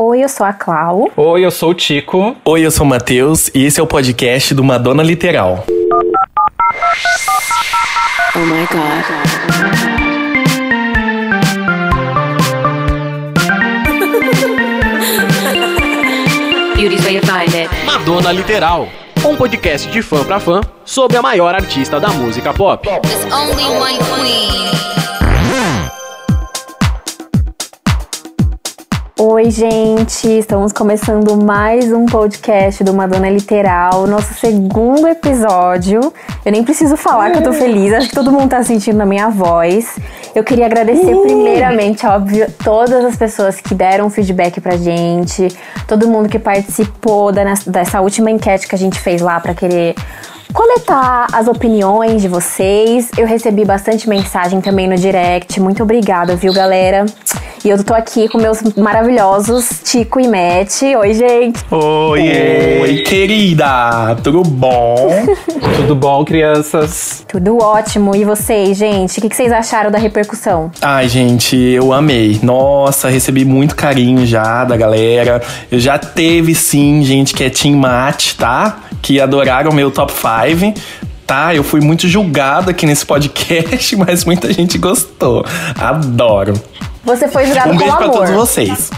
Oi, eu sou a Clau. Oi, eu sou o Tico. Oi, eu sou o Matheus e esse é o podcast do Madonna Literal. Oh my god. Madonna Literal. Um podcast de fã pra fã sobre a maior artista da música pop. Oi, gente! Estamos começando mais um podcast do Madonna Literal, nosso segundo episódio. Eu nem preciso falar que eu tô feliz, acho que todo mundo tá sentindo na minha voz. Eu queria agradecer primeiramente, óbvio, todas as pessoas que deram feedback pra gente, todo mundo que participou dessa última enquete que a gente fez lá para querer coletar as opiniões de vocês. Eu recebi bastante mensagem também no direct. Muito obrigada, viu, galera? E eu tô aqui com meus maravilhosos Tico e Matt. Oi, gente. Oi, Oi querida. Tudo bom? Tudo bom, crianças? Tudo ótimo. E vocês, gente? O que vocês acharam da repercussão? Ai, gente, eu amei. Nossa, recebi muito carinho já da galera. Eu já teve, sim, gente que é Team Matt, tá? Que adoraram meu top 5 tá? Eu fui muito julgado aqui nesse podcast, mas muita gente gostou. Adoro. Você foi julgado um com amor. Um beijo pra todos vocês.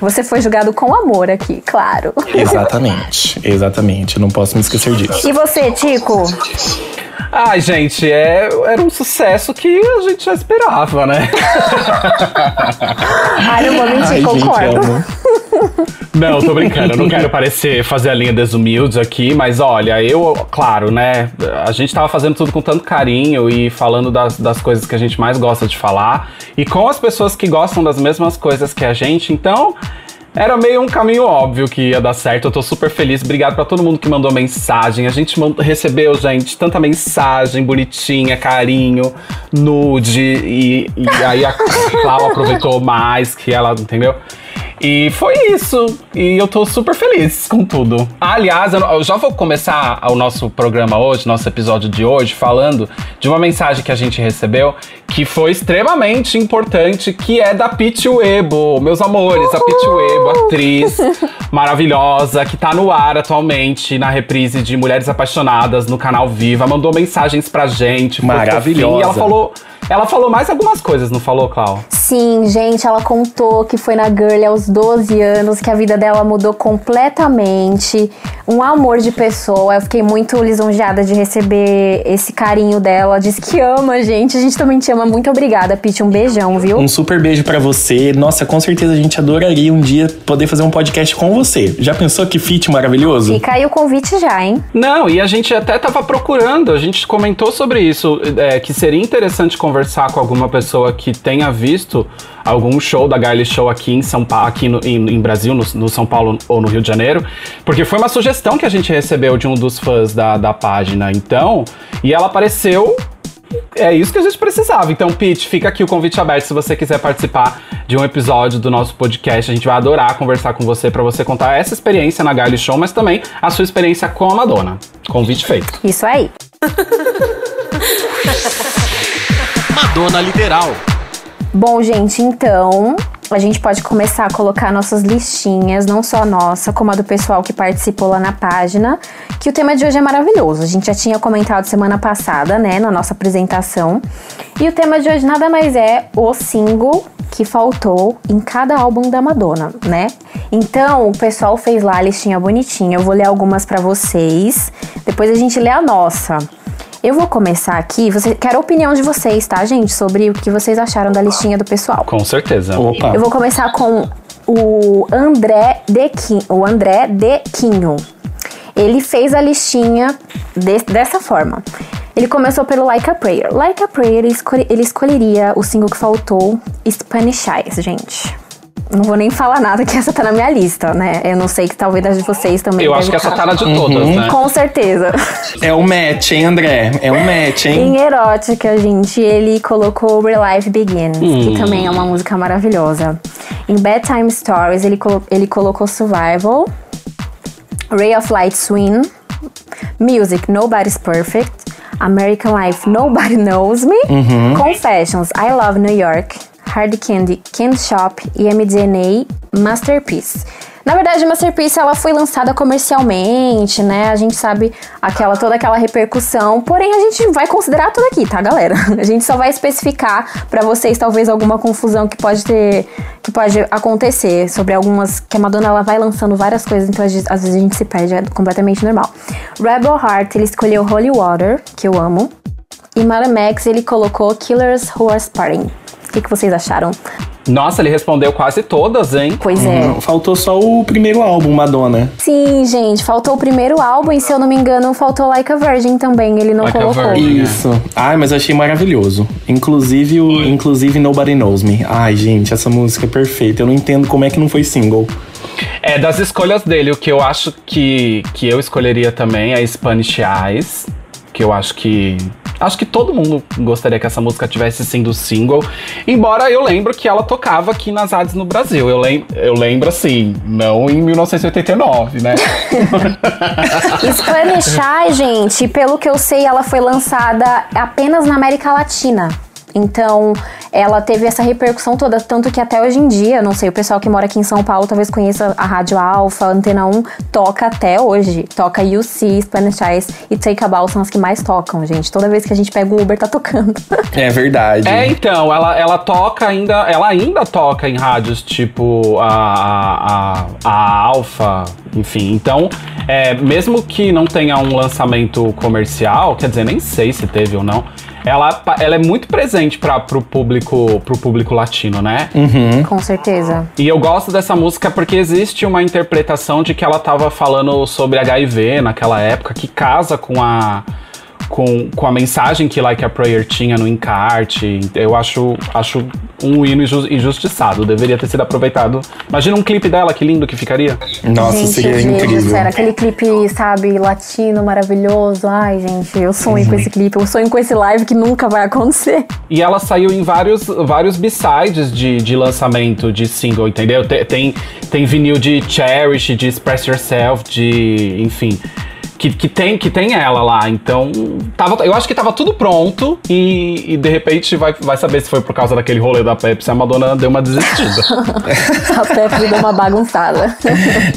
Você foi julgado com amor aqui, claro. Exatamente, exatamente. Eu não posso me esquecer disso. E você, Tico? Ai, gente, é, era um sucesso que a gente já esperava, né? Ai, não vou mentir, Ai, concordo. Gente, não, tô brincando, eu não quero parecer fazer a linha desumilde aqui, mas olha, eu, claro, né? A gente tava fazendo tudo com tanto carinho e falando das, das coisas que a gente mais gosta de falar, e com as pessoas que gostam das mesmas coisas que a gente, então era meio um caminho óbvio que ia dar certo. Eu tô super feliz. Obrigado para todo mundo que mandou mensagem. A gente recebeu, gente, tanta mensagem bonitinha, carinho, nude. E, e aí a Clau aproveitou mais que ela, entendeu? E foi isso. E eu tô super feliz com tudo. Aliás, eu já vou começar o nosso programa hoje, nosso episódio de hoje, falando de uma mensagem que a gente recebeu que foi extremamente importante, que é da Pete Webo. Meus amores, a Pete Webo, atriz maravilhosa, que tá no ar atualmente na reprise de Mulheres Apaixonadas no canal Viva, mandou mensagens pra gente. Maravilhosa. E ela falou ela falou mais algumas coisas, não falou, Clau? Sim, gente, ela contou que foi na Girl aos 12 anos, que a vida dela mudou completamente. Um amor de pessoa. Eu fiquei muito lisonjeada de receber esse carinho dela. Diz que ama a gente. A gente também te ama. Muito obrigada, Pete. Um beijão, viu? Um super beijo para você. Nossa, com certeza a gente adoraria um dia poder fazer um podcast com você. Já pensou que fit maravilhoso? Fica aí o convite já, hein? Não, e a gente até tava procurando, a gente comentou sobre isso, é, que seria interessante conversar com alguma pessoa que tenha visto algum show da Garly Show aqui em São Paulo, aqui no, em, em, Brasil, no, no, São Paulo ou no Rio de Janeiro, porque foi uma sugestão que a gente recebeu de um dos fãs da, da página. Então, e ela apareceu é isso que a gente precisava. Então, Pete, fica aqui o convite aberto se você quiser participar de um episódio do nosso podcast. A gente vai adorar conversar com você para você contar essa experiência na Garly Show, mas também a sua experiência com a Madonna. Convite feito. Isso aí. Madonna Literal. Bom, gente, então a gente pode começar a colocar nossas listinhas, não só a nossa, como a do pessoal que participou lá na página, que o tema de hoje é maravilhoso. A gente já tinha comentado semana passada, né, na nossa apresentação. E o tema de hoje nada mais é o single que faltou em cada álbum da Madonna, né? Então, o pessoal fez lá a listinha bonitinha. Eu vou ler algumas para vocês. Depois a gente lê a nossa. Eu vou começar aqui. Você, quero a opinião de vocês, tá, gente? Sobre o que vocês acharam da listinha do pessoal. Com certeza. Opa. Eu vou começar com o André Dequinho. O André Dequinho. Ele fez a listinha de, dessa forma. Ele começou pelo Like a Prayer. Like a Prayer, ele, escolhe, ele escolheria o single que faltou, Spanish Eyes, gente. Não vou nem falar nada que essa tá na minha lista, né? Eu não sei que talvez as de vocês também. Eu acho que essa tá na de todas, uhum. né? Com certeza. É um match, hein, André? É um match, hein? Em erótica, gente, ele colocou Real Life Begins, hum. que também é uma música maravilhosa. Em Bedtime Stories, ele, colo ele colocou Survival, Ray of Light Swing, Music Nobody's Perfect, American Life Nobody Knows Me, uhum. Confessions I Love New York, Hard Candy, Candy Shop e MDNA Masterpiece. Na verdade, Masterpiece ela foi lançada comercialmente, né? A gente sabe aquela toda aquela repercussão, porém a gente vai considerar tudo aqui, tá, galera? A gente só vai especificar para vocês talvez alguma confusão que pode ter que pode acontecer sobre algumas que a Madonna ela vai lançando várias coisas, então às vezes a gente se perde, é completamente normal. Rebel Heart, ele escolheu Holy Water, que eu amo. E Max ele colocou Killers Who Are Sparring. O que, que vocês acharam? Nossa, ele respondeu quase todas, hein? Pois é. Hum, faltou só o primeiro álbum, Madonna. Sim, gente, faltou o primeiro álbum e se eu não me engano, faltou Like a Virgin também, ele não Like a colocou. Virgin. Isso. Ai, mas eu achei maravilhoso. Inclusive o inclusive Nobody Knows Me. Ai, gente, essa música é perfeita. Eu não entendo como é que não foi single. É, das escolhas dele, o que eu acho que, que eu escolheria também é Spanish Eyes, que eu acho que Acho que todo mundo gostaria que essa música tivesse sido single. Embora eu lembro que ela tocava aqui nas rádios no Brasil. Eu, lem eu lembro assim, não em 1989, né? Spanish gente, pelo que eu sei, ela foi lançada apenas na América Latina. Então, ela teve essa repercussão toda, tanto que até hoje em dia, não sei, o pessoal que mora aqui em São Paulo talvez conheça a Rádio Alfa, Antena 1, toca até hoje. Toca UC, Spanish Eyes e Take a Ball são as que mais tocam, gente. Toda vez que a gente pega o Uber, tá tocando. É verdade. É, então, ela, ela toca ainda. Ela ainda toca em rádios tipo a, a, a, a Alfa, enfim. Então, é, mesmo que não tenha um lançamento comercial, quer dizer, nem sei se teve ou não. Ela, ela é muito presente para pro público pro público latino, né? Uhum. Com certeza. E eu gosto dessa música porque existe uma interpretação de que ela tava falando sobre HIV naquela época, que casa com a com, com a mensagem que Like a Prayer tinha no encarte. Eu acho, acho um hino inju- injustiçado. Deveria ter sido aproveitado. Imagina um clipe dela, que lindo que ficaria. Nossa, gente, seria gente, incrível. sério, aquele clipe, sabe, latino, maravilhoso. Ai, gente, eu sonho Uhum. com esse clipe, eu sonho com esse live que nunca vai acontecer. E ela saiu em vários, vários b-sides de, de lançamento de single, entendeu? Te- Tem, tem vinil de Cherish, de Express Yourself, de. enfim. Que, que, tem, que tem ela lá. Então, tava, eu acho que tava tudo pronto e, e de repente vai, vai saber se foi por causa daquele rolê da Pepsi. A Madonna deu uma desistida. A Pepe deu uma bagunçada.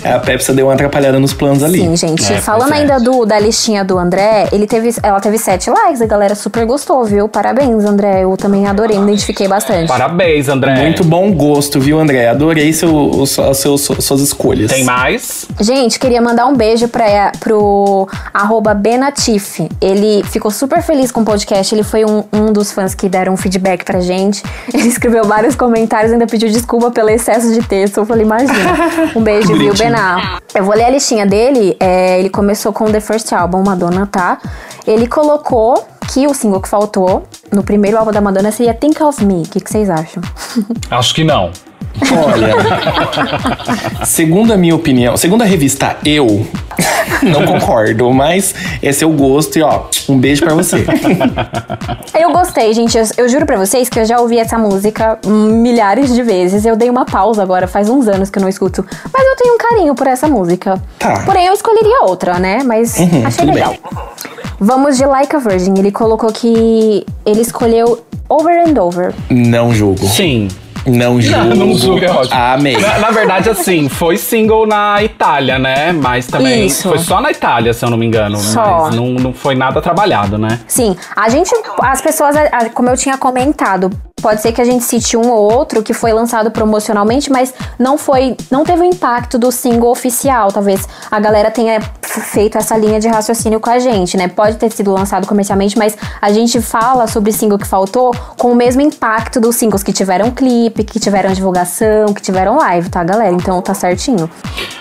A Pepsi deu uma atrapalhada nos planos ali. Sim, gente. É, Falando é. ainda do, da listinha do André, ele teve, ela teve sete likes, a galera super gostou, viu? Parabéns, André. Eu também adorei, me identifiquei bastante. Parabéns, André. Muito bom gosto, viu, André? Adorei seu, seu, seu- suas escolhas. Tem mais? Gente, queria mandar um beijo pra, pro arroba Benatif. Ele ficou super feliz com o podcast. Ele foi um, um dos fãs que deram um feedback pra gente. Ele escreveu vários comentários, ainda pediu desculpa pelo excesso de texto. Eu falei, imagina. Um beijo, viu. Bená? Eu vou ler a listinha dele. É, ele começou com The First Album, Madonna, tá? Ele colocou que o single que faltou no primeiro álbum da Madonna seria Think of Me. O que, que vocês acham? Acho que não. Olha, segundo a minha opinião, segundo a revista Eu, não concordo, mas esse é o gosto e ó, um beijo pra você. Eu gostei, gente. Eu, eu juro pra vocês que eu já ouvi essa música milhares de vezes. Eu dei uma pausa agora, faz uns anos que eu não escuto. Mas eu tenho um carinho por essa música. Tá. Porém, eu escolheria outra, né? Mas Uhum, achei legal. bem. Vamos de Like a Virgin. Ele colocou que ele escolheu Over and Over. Não julgo. Sim. Não julgo. não julgo, é ótimo. Amei. Na, na verdade, assim, foi single na Itália, né? Mas também Isso. foi só na Itália, se eu não me engano. Só. Mas não, não foi nada trabalhado, né? Sim, a gente, as pessoas, como eu tinha comentado, pode ser que a gente cite um ou outro que foi lançado promocionalmente, mas não foi, não teve o impacto do single oficial. Talvez a galera tenha feito essa linha de raciocínio com a gente, né? Pode ter sido lançado comercialmente, mas a gente fala sobre single que faltou com o mesmo impacto dos singles que tiveram clipe, que tiveram divulgação, que tiveram live, tá, galera? Então tá certinho.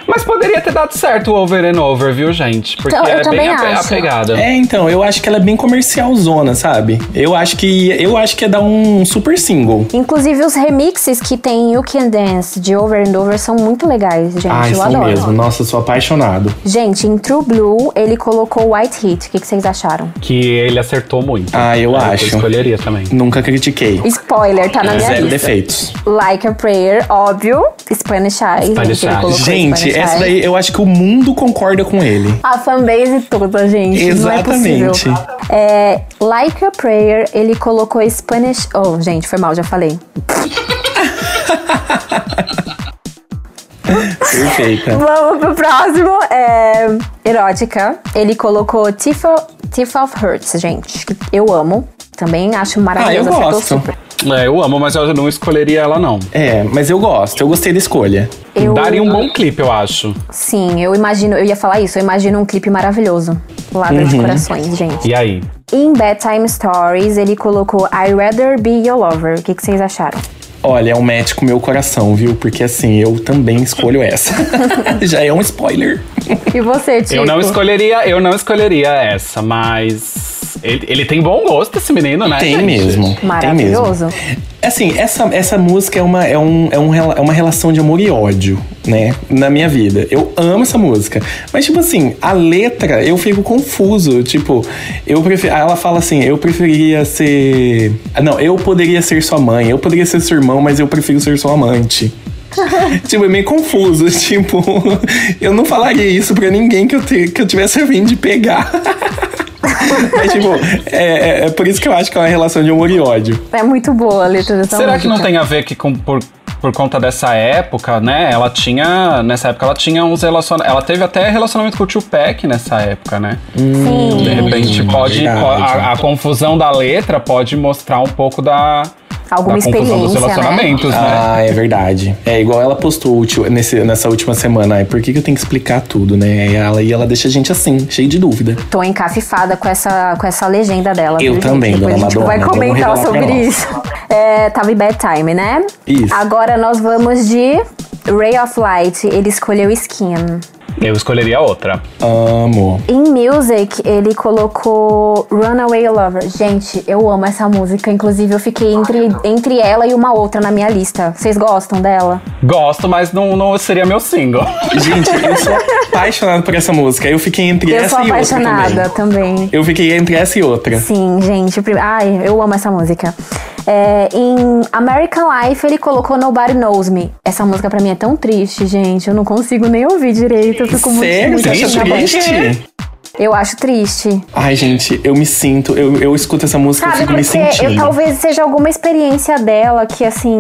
Mas poderia ter dado certo o Over and Over, viu, gente? Porque Então, eu é também bem acho. pegada. É, então, eu acho que ela é bem comercial zona, sabe? Eu acho que eu acho que é dar um super single. Inclusive os remixes que tem You Can Dance de Over and Over são muito legais, gente. Ai, eu são adoro. mesmo. Nossa, eu sou apaixonado. Gente, em True Blue, ele colocou White Hit. O que, que vocês acharam? Que ele acertou muito. Ah, eu É, acho. Eu escolheria também. Nunca critiquei. Spoiler, tá na minha Zero lista. defeitos. Like a Prayer, óbvio. Spanish Eyes. Spanish Eyes. colocou Gente, Spanish essa daí eu acho que o mundo concorda com ele. A fanbase toda, gente. Exatamente. Não é possível. É, like a Prayer, ele colocou Spanish. Oh, gente, foi mal, já falei. Perfeita. Vamos pro próximo. É, erótica. Ele colocou Tiff of, Tiff of Hurts, gente. que Eu amo. Também acho maravilhoso. Ah, eu gosto. É, eu amo, mas eu não escolheria ela, não. É, mas eu gosto, eu gostei da escolha. Eu, Daria um bom clipe, eu acho. Sim, eu imagino, eu ia falar isso, eu imagino um clipe maravilhoso. Ladra de corações, gente. E aí? Em Bedtime Stories, ele colocou I Rather Be Your Lover. O que, que vocês acharam? Olha, é um match com o meu coração, viu? Porque assim, eu também escolho essa. Já é um spoiler. E você, Tico? Eu não escolheria, eu não escolheria essa, mas ele, ele tem bom gosto, esse menino, né? Tem gente? mesmo. Maravilhoso. Tem mesmo. Assim, essa, essa música é uma, é, um, é, um, é uma relação de amor e ódio, né? Na minha vida. Eu amo essa música. Mas, tipo assim, a letra, eu fico confuso. Tipo, eu prefiro. Ela fala assim: eu preferiria ser. Não, eu poderia ser sua mãe, eu poderia ser seu irmão, mas eu prefiro ser sua amante. tipo, é meio confuso. Tipo, eu não falaria isso pra ninguém que eu, te, que eu tivesse a fim de pegar. Mas, tipo, é, é- é por isso que eu acho que é uma relação de amor e ódio. É muito boa a letra dessa Será música. que não tem a ver que com, por, por conta dessa época, né? Ela tinha. Nessa época ela tinha uns relacionamentos. Ela teve até relacionamento com o Tupac nessa época, né? Sim. De repente pode. verdade. po- a, a confusão da letra pode mostrar um pouco da. Alguma da confusão dos experiência, né? relacionamentos, né? Ah, é verdade. É igual ela postou nesse, nessa última semana. Ai, por que, que eu tenho que explicar tudo, né? E ela, e ela deixa a gente assim, cheio de dúvida. Tô encafifada com essa, com essa legenda dela. Eu viu, também, gente? Depois dona a gente vai Madonna, vamos comentar sobre isso. É, tava em bedtime, né? Isso. Agora nós vamos de Ray of Light. Ele escolheu Skin. Eu escolheria outra. Amo. Em Music, ele colocou Runaway Lover. Gente, eu amo essa música. Inclusive, eu fiquei entre, entre ela e uma outra na minha lista. Vocês gostam dela? Gosto, mas não, não seria meu single. Gente, eu sou apaixonado por essa música. Eu fiquei entre eu essa sou e outra apaixonada também. também. Eu fiquei entre essa e outra. Sim, gente. prim- Ai, eu amo essa música. É, em American Life, ele colocou Nobody Knows Me. Essa música pra mim é tão triste, gente. Eu não consigo nem ouvir direito. Eu fico muito, Sério? muito Você acha assim, triste? Eu acho triste. Ai, gente, eu me sinto. Eu, eu escuto essa música e Sabe, fico me sentindo. eu, talvez seja alguma experiência dela que, assim,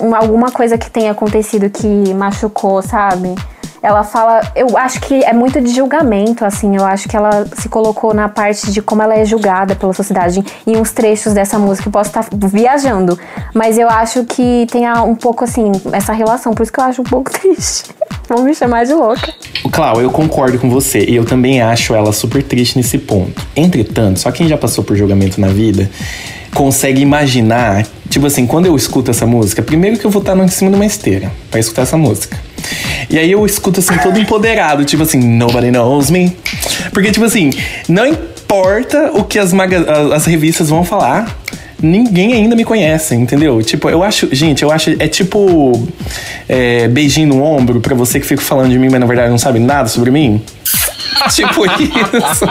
um- alguma coisa que tenha acontecido que machucou, sabe? Ela fala, eu acho que é muito de julgamento, assim, eu acho que ela se colocou na parte de como ela é julgada pela sociedade em uns trechos dessa música. Eu posso estar viajando, mas eu acho que tem um pouco, assim, essa relação, por isso que eu acho um pouco triste. Vão me chamar de louca. Clau, eu concordo com você e eu também acho ela super triste nesse ponto. Entretanto, só quem já passou por julgamento na vida consegue imaginar, tipo assim, quando eu escuto essa música, primeiro que eu vou estar em cima de uma esteira pra escutar essa música. E aí eu escuto assim todo empoderado, tipo assim, nobody knows me. Porque tipo assim, não importa o que as, as revistas vão falar, ninguém ainda me conhece, entendeu? Tipo, eu acho, gente, eu acho, é tipo é, beijinho no ombro pra você que fica falando de mim, mas na verdade não sabe nada sobre mim. tipo isso.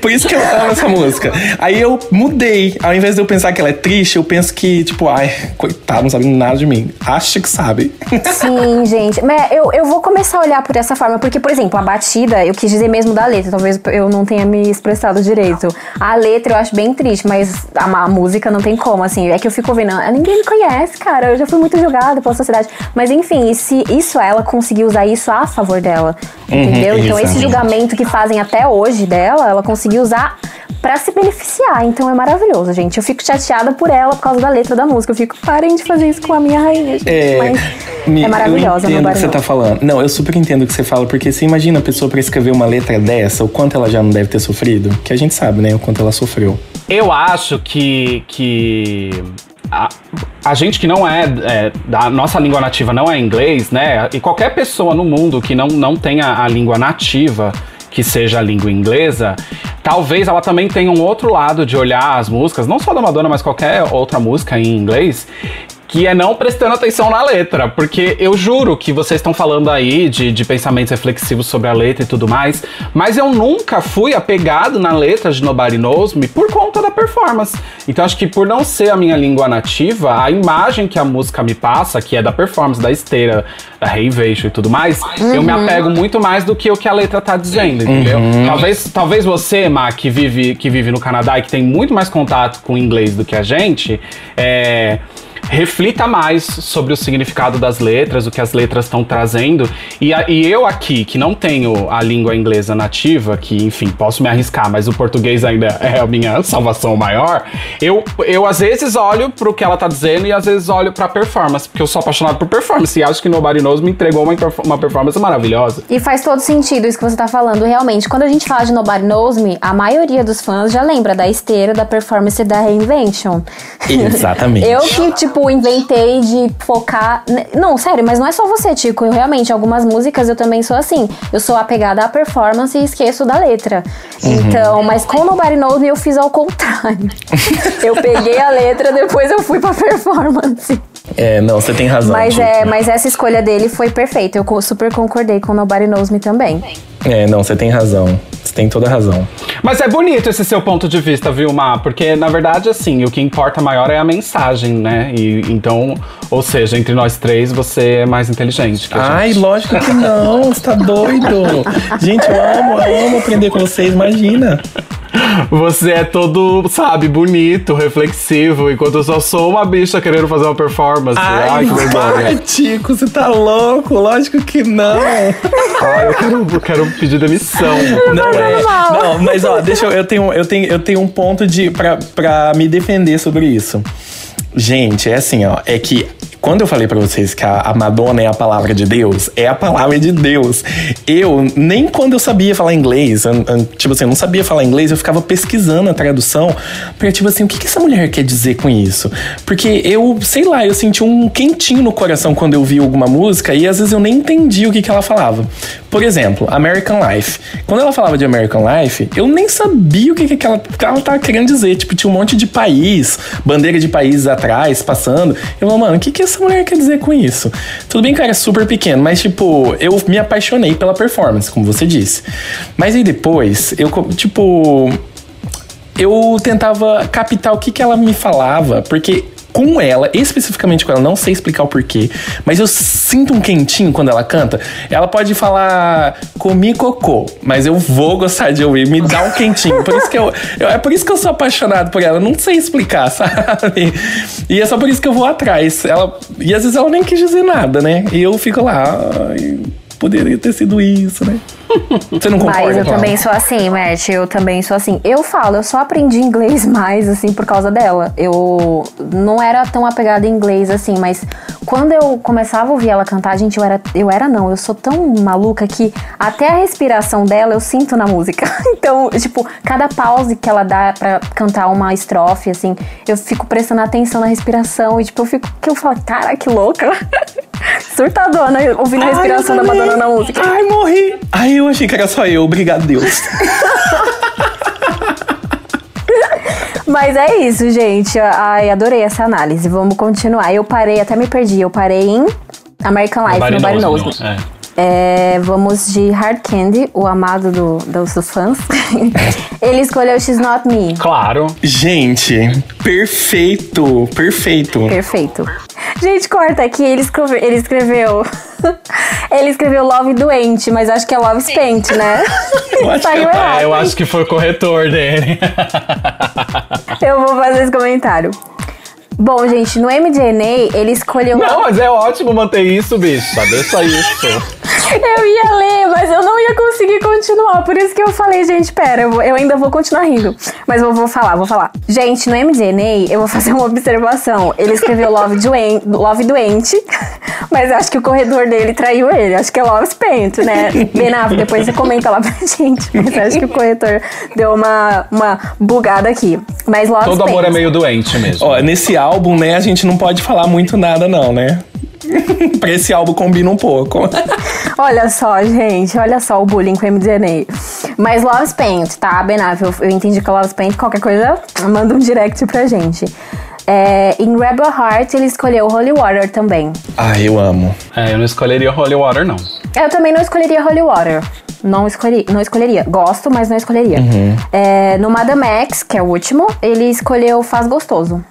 Por isso que eu amo essa música. Aí eu mudei. Ao invés de eu pensar que ela é triste, eu penso que, tipo, ai, coitado, não sabe nada de mim. Acha que sabe. Sim, gente. Mas eu, eu vou começar a olhar por essa forma, porque, por exemplo, a batida, eu quis dizer mesmo da letra, talvez eu não tenha me expressado direito. A letra eu acho bem triste, mas a, a música não tem como, assim. É que eu fico ouvindo, ah, ninguém me conhece, cara, eu já fui muito julgada pela sociedade. Mas enfim, se isso ela conseguiu usar isso a favor dela, entendeu? então esse exatamente. Julgamento que fazem até hoje dela, ela conseguiu usar pra se beneficiar. Então é maravilhoso, gente. Eu fico chateada por ela por causa da letra da música. Eu fico, parem de fazer isso com a minha rainha, gente. É, Mas me- é maravilhosa, Eu meu entendo o que você tá falando. Não, eu super entendo o que você fala, porque você imagina a pessoa pra escrever uma letra dessa, o quanto ela já não deve ter sofrido. Que a gente sabe, né? O quanto ela sofreu. Eu acho que. que a, a gente que não é, é, da nossa língua nativa não é inglês, né? E qualquer pessoa no mundo que não, não tenha a língua nativa, que seja a língua inglesa, talvez ela também tenha um outro lado de olhar as músicas, não só da Madonna, mas qualquer outra música em inglês. Que é não prestando atenção na letra, porque eu juro que vocês estão falando aí de, de pensamentos reflexivos sobre a letra e tudo mais, mas eu nunca fui apegado na letra de Nobody Knows Me por conta da performance. Então acho que por não ser a minha língua nativa, a imagem que a música me passa, que é da performance, da esteira, da Reivation e tudo mais, uhum. eu me apego muito mais do que o que a letra tá dizendo, entendeu? Uhum. Talvez, talvez você, Má, que vive, que vive no Canadá e que tem muito mais contato com o inglês do que a gente, é reflita mais sobre o significado das letras, o que as letras estão trazendo. E, a, e, eu aqui, que não tenho a língua inglesa nativa, que enfim, posso me arriscar, mas o português ainda é a minha salvação maior, eu, eu às vezes olho pro que ela tá dizendo e às vezes olho pra performance, porque eu sou apaixonado por performance e acho que Nobody Knows me entregou uma, uma performance maravilhosa. E faz todo sentido isso que você tá falando, realmente. Quando a gente fala de Nobody Knows Me, a maioria dos fãs já lembra da esteira, da performance da Reinvention. Exatamente. eu que, tipo, tipo, inventei de focar. Não, sério, mas não é só você, Tico. Eu realmente, algumas músicas eu também sou assim. Eu sou apegada à performance e esqueço da letra. Uhum. Então, mas com Nobody Knows Me eu fiz ao contrário. eu peguei a letra, depois eu fui pra performance. É, não, você tem razão. Mas, é, mas essa escolha dele foi perfeita. Eu super concordei com Nobody Knows Me também. É, não, você tem razão. Tem toda a razão. Mas é bonito esse seu ponto de vista, viu, Má? Porque, na verdade, assim, o que importa maior é a mensagem, né? E então, ou seja, entre nós três, você é mais inteligente. Que Ai, gente. lógico que não, você tá doido. gente, eu amo, eu amo aprender com vocês, imagina. Você é todo, sabe, bonito, reflexivo, enquanto eu só sou uma bicha querendo fazer uma performance. Ai, Ai que vergonha. Tico, você tá louco? Lógico que não. Ai, eu quero, eu quero pedir demissão. Não é. Não, mas ó, deixa eu. Eu tenho, eu tenho, eu tenho um ponto de pra, pra me defender sobre isso. Gente, é assim, ó. É que quando eu falei para vocês que a, Madonna é a palavra de Deus, é a palavra de Deus. Eu, nem quando eu sabia falar inglês, tipo assim, eu não sabia falar inglês, eu ficava pesquisando a tradução pra, tipo assim, o que, que essa mulher quer dizer com isso? Porque eu, sei lá, eu senti um quentinho no coração quando eu vi alguma música e às vezes eu nem entendi o que, que ela falava. Por exemplo, American Life. Quando ela falava de American Life, eu nem sabia o que, que ela, que ela tava querendo dizer. Tipo, tinha um monte de país, bandeira de países atrás, passando. Eu falei, mano, o que, que essa mulher quer dizer com isso? Tudo bem que era super pequeno, mas tipo, eu me apaixonei pela performance, como você disse. Mas aí depois, eu, tipo, eu tentava captar o que, que ela me falava, porque com ela, especificamente com ela, não sei explicar o porquê, mas eu sinto um quentinho quando ela canta. Ela pode falar comi cocô, mas eu vou gostar de ouvir, me dá um quentinho. Por isso que eu, eu, é por isso que eu sou apaixonado por ela, não sei explicar, sabe? E é só por isso que eu vou atrás. Ela, e às vezes ela nem quis dizer nada, né? E eu fico lá, poderia ter sido isso, né? Você não concorda? Mas eu também sou assim, Matt. Eu também sou assim. Eu falo, eu só aprendi inglês mais, assim, por causa dela. Eu não era tão apegada em inglês, assim, mas quando eu começava a ouvir ela cantar, gente, eu era. Eu era não, eu sou tão maluca que até a respiração dela eu sinto na música. Então, tipo, cada pause que ela dá pra cantar uma estrofe, assim, eu fico prestando atenção na respiração e, tipo, eu fico. que eu falo, cara, que louca. Surtadona ouvindo a respiração da Madonna na música. Ai, morri. Ai, eu achei que era só eu. Obrigado, Deus. Mas é isso, gente. Ai, adorei essa análise. Vamos continuar. Eu parei, até me perdi. Eu parei em American Life, no Barry Knows. É. É, vamos de Hard Candy, o amado do, dos fãs. Ele escolheu She's Not Me. Claro. Gente, perfeito, perfeito. Perfeito. Gente, corta aqui, ele escreveu. Ele escreveu, ele escreveu Love Doente, mas acho que é Love Spent, né? Eu acho, Saiu que, é, eu acho que foi o corretor dele. eu vou fazer esse comentário. Bom, gente, no MDNA ele escolheu. Não, mas é ótimo manter isso, bicho. Deixa isso. Eu ia ler, mas eu não ia conseguir continuar. Por isso que eu falei, gente, pera, eu, eu ainda vou continuar rindo. Mas eu vou falar, vou falar. Gente, no MDNA, eu vou fazer uma observação. Ele escreveu Love, Doen Love Doente, mas acho que o corredor dele traiu ele. Acho que é Love Spent, né? Benavo, depois você comenta lá pra gente. Mas acho que o corretor deu uma, uma bugada aqui. Mas Love Todo Spent. amor é meio doente mesmo. Ó, nesse álbum, né, a gente não pode falar muito nada, não, né? pra esse álbum combina um pouco. olha só, gente, olha só o bullying com o MDNA. Mas Love's Paint, tá, Benável? Eu, eu entendi que é Love's Paint, qualquer coisa, manda um direct pra gente. É, em Rebel Heart, ele escolheu Holy Water também. Ah, eu amo. É, eu não escolheria Holy Water, não. Eu também não escolheria Holy Water. Não, escolhi, não escolheria. Gosto, mas não escolheria. É, no Madame X, que é o último, ele escolheu Faz Gostoso.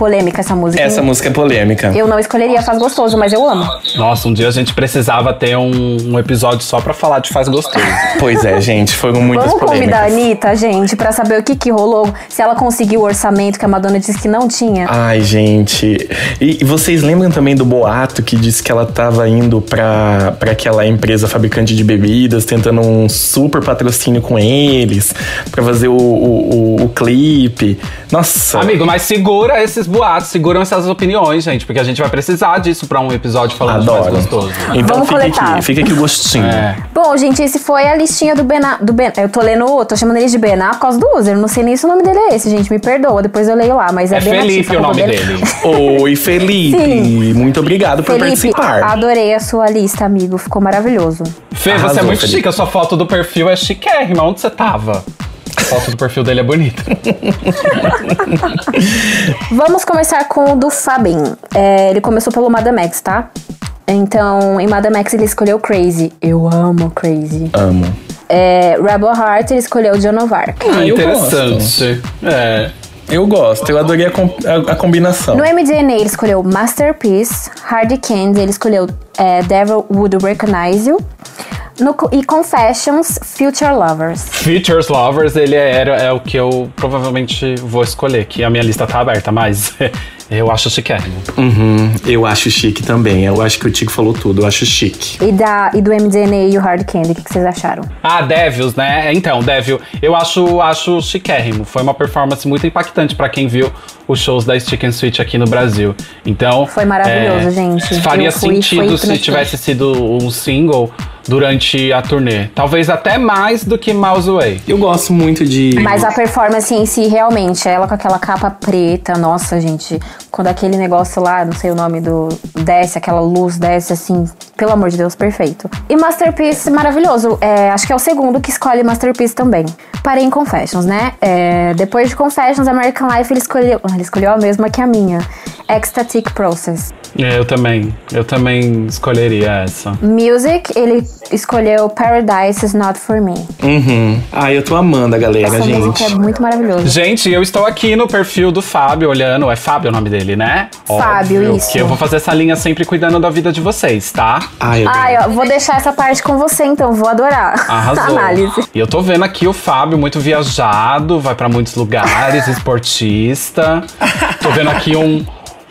Polêmica essa música. Essa música é polêmica. Eu não escolheria Faz Gostoso, mas eu amo. Nossa, um dia a gente precisava ter um, um episódio só pra falar de Faz Gostoso. Pois é, gente, foram muitas Vamos convidar a polêmicas. Anitta, gente, pra saber o que que rolou. Se ela conseguiu o orçamento que a Madonna disse que não tinha. Ai, gente. E, e vocês lembram também do boato que disse que ela tava indo pra, pra aquela empresa fabricante de bebidas, tentando um super patrocínio com eles, pra fazer o, o, o- o clipe. Nossa. Amigo, mas segura esses boatos, seguram essas opiniões, gente, porque a gente vai precisar disso pra um episódio falando de Adoro. Faz Gostoso. Então Vamos fica coletar. aqui, fica aqui o gostinho. É. Bom, gente, esse foi a listinha do Ben. Do ben eu tô lendo, tô chamando ele de Bená por causa do user. Não sei nem se o nome dele é esse, gente. Me perdoa, depois eu leio lá, mas é, É Felipe o nome arroba dele. Oi, Felipe. Sim. Muito obrigado por Felipe, participar. adorei a sua lista, amigo. Ficou maravilhoso. Fê, você é Arrasou, muito Felipe. chique, a sua foto do perfil é chiquérrima. Onde você tava? A foto do perfil dele é bonita. Vamos começar com o do Fabin. É, ele começou pelo Madame X, tá? Então, em Madame X ele escolheu Crazy. Eu amo Crazy. Amo. É, Rebel Heart ele escolheu Joan of Arc. Ah, eu Interessante. É. Eu gosto, eu adorei a, com- a- a combinação. No MDNA ele escolheu Masterpiece. Hard Candy ele escolheu é, Devil Would Recognize You. No, e Confessions, Future Lovers. Features Lovers, ele é, é o que eu provavelmente vou escolher, que a minha lista tá aberta, mas eu acho chiquérrimo. Uhum, eu acho chique também. Eu acho que o Tico falou tudo, eu acho chique. E, da, e do MDNA e o Hard Candy, o que, que vocês acharam? Ah, Devils, né? Então, Devil, eu acho, acho chiquérrimo. Foi uma performance muito impactante pra quem viu os shows da Stick and Switch aqui no Brasil. Então. Foi maravilhoso, gente. Faria fui- sentido fui se tivesse sido um single durante a turnê. Talvez até mais do que Miles Away. Eu gosto muito de. Mas a performance em si, realmente, ela com aquela capa preta, nossa, gente, quando aquele negócio lá, não sei o nome do. desce, aquela luz desce assim, pelo amor de Deus, perfeito. E Masterpiece, maravilhoso. É, acho que é o segundo que escolhe Masterpiece também. Parei em Confessions, né? É, depois de Confessions, American Life, ele escolheu. Ele escolheu a mesma que a minha. Ecstatic Process. É, Eu também. Eu também escolheria essa. Music, ele escolheu Paradise is Not For Me. Uhum. Ah, eu tô amando a galera, Essa música é gente. muito maravilhosa. Gente, eu estou aqui no perfil do Fábio olhando. É Fábio o nome dele, né? Fábio, Óbvio isso. Que eu vou fazer essa linha sempre cuidando da vida de vocês, tá? Ai, eu Ai, ó, vou deixar essa parte com você, então, vou adorar. Arrasou. Análise. E eu tô vendo aqui o Fábio muito viajado, vai pra muitos lugares, esportista. Tô vendo aqui um,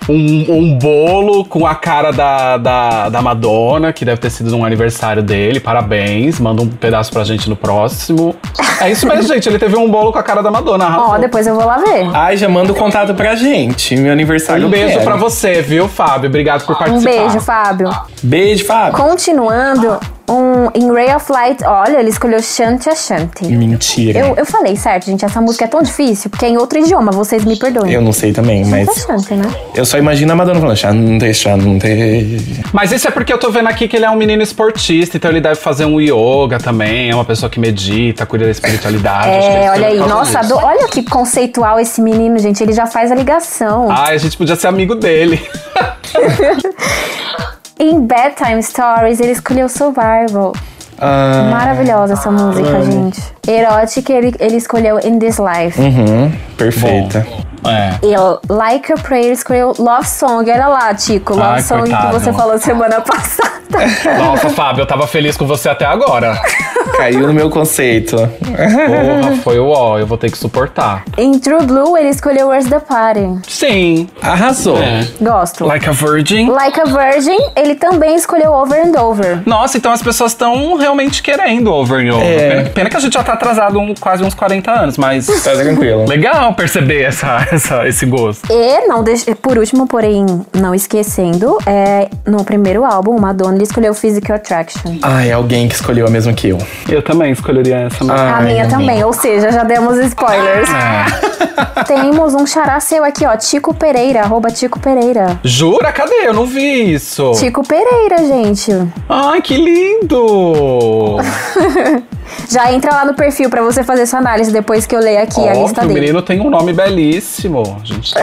um, um bolo com a cara da, da, da Madonna, que deve ter sido num aniversário dele. Parabéns, manda um pedaço pra gente no próximo. É isso mesmo, gente. Ele teve um bolo com a cara da Madonna. Ó, depois eu vou lá ver. Ai, já manda o contato pra gente. Meu aniversário Um beijo quero. pra você, viu, Fábio? Obrigado por Um participar. beijo, Fábio. Beijo, Fábio. Continuando, um, em Ray of Light, olha, ele escolheu Shanti Ashanti. Mentira. Eu, eu falei certo, gente, essa música é tão difícil, porque é em outro idioma, vocês me perdoem. Eu não sei também, Shanti mas. Ashanti, né? Eu só imagino a Madonna falando, Chante, Chante. Mas isso é porque eu tô vendo aqui que ele é um menino esportista, então ele deve fazer um yoga também, é uma pessoa que medita, cuida da espiritualidade. É, ser olha aí, nossa, ado- olha que conceitual esse menino, gente, ele já faz a ligação. Ai, a gente podia ser amigo dele. Em Bedtime Stories, ele escolheu Survival. Ah, Maravilhosa essa música, gente. Erótica, ele, ele escolheu In This Life. uhum, perfeita. É. E Like a Prayer escolheu Love Song. Olha lá, Tico. Love Ai, Song coitado. que você falou semana passada. Nossa, Fábio, eu tava feliz com você até agora. Caiu no meu conceito. Porra, foi o ó, eu vou ter que suportar. em True Blue, ele escolheu Where's the Party. Sim. Arrasou. É. Gosto. Like a Virgin. Like a Virgin, ele também escolheu Over and Over. Nossa, então as pessoas estão realmente querendo over and over. É. Pena, pena que a gente já tá atrasado um- quase uns 40 anos, mas. Tá tranquilo. Legal perceber essa, essa- esse gosto. E, não deixe- por último, porém, não esquecendo, é, no primeiro álbum, Madonna, ele escolheu Physical Attraction. Ai, alguém que escolheu a mesma que eu. Eu também escolheria essa. mas- a Ai, minha também, ou seja, já demos spoilers. É. Temos um xará seu aqui, ó, Tico Pereira, arroba Tico Pereira. Jura? Cadê? Eu não vi isso. Tico Pereira, gente. Ai, que lindo! Já entra lá no perfil pra você fazer sua análise depois que eu ler aqui a Ó, lista que o dele. menino tem um nome belíssimo. A gente tá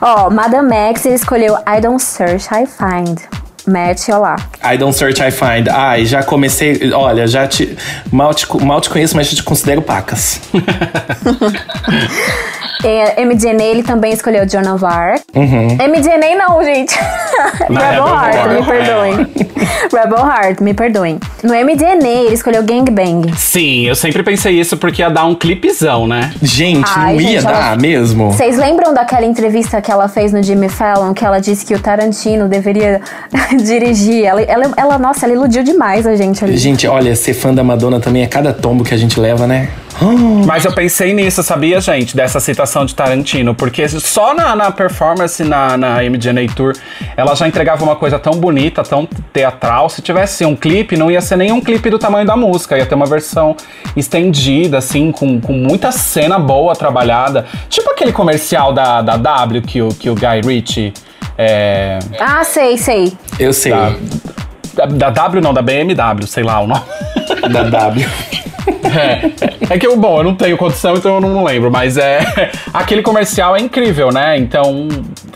Ó, Madame X, ele escolheu I Don't Search, I Find. Matt, olá. I don't search, I find. Ai, já comecei. Olha, já te. Mal te, mal te conheço, mas te considero pacas. É, MDNA, ele também escolheu Joan of Arc. Uhum. MDNA não, gente. Não, Rebel Rebel Heart, Heart. me perdoem. Rebel Heart, me perdoem. No MDNA, ele escolheu Gangbang. Sim, eu sempre pensei isso porque ia dar um clipezão, né? Gente, Ai, não ia gente, ela- dar mesmo? Vocês lembram daquela entrevista que ela fez no Jimmy Fallon, que ela disse que o Tarantino deveria dirigir? Ela, ela, ela- nossa, ela iludiu demais a gente ali. Gente, olha, ser fã da Madonna também é cada tombo que a gente leva, né? Mas eu pensei nisso, sabia, gente? Dessa citação de Tarantino. Porque só na, na performance na, na MDNA Tour ela já entregava uma coisa tão bonita, tão teatral. Se tivesse um clipe, não ia ser nem um clipe do tamanho da música. Ia ter uma versão estendida, assim, com, com muita cena boa trabalhada. Tipo aquele comercial da, da W que o, que o Guy Ritchie. É, Ah, sei, sei. Eu sei. da, da W não, da BMW, sei lá o nome. Da W. É, é que eu, bom, eu não tenho condição, então eu não, lembro, mas é. Aquele comercial é incrível, né? Então,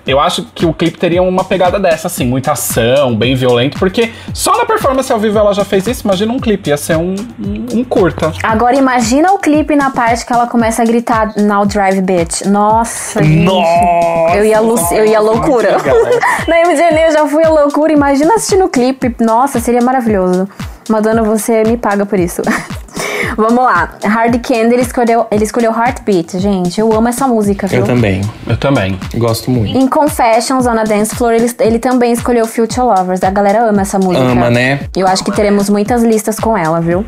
eu acho que o clipe teria uma pegada dessa, assim, muita ação, bem violento, porque só na performance ao vivo ela já fez isso. Imagina um clipe, ia ser um, um, um curta. Agora imagina o clipe na parte que ela começa a gritar Now Drive Bitch. Nossa, gente. Nossa, eu ia, lu- eu ia loucura. legal. Na MDN eu já fui a loucura. Imagina assistindo o clipe. Nossa, seria maravilhoso. Madonna, você me paga por isso. Vamos lá. Hard Candy, ele escolheu, ele escolheu Heartbeat. Gente, eu amo essa música, viu? Eu também. Eu também. Gosto muito. Em Confessions on a Dance Floor, ele, ele também escolheu Future Lovers. A galera ama essa música. Ama, né? Eu acho que teremos muitas listas com ela, viu?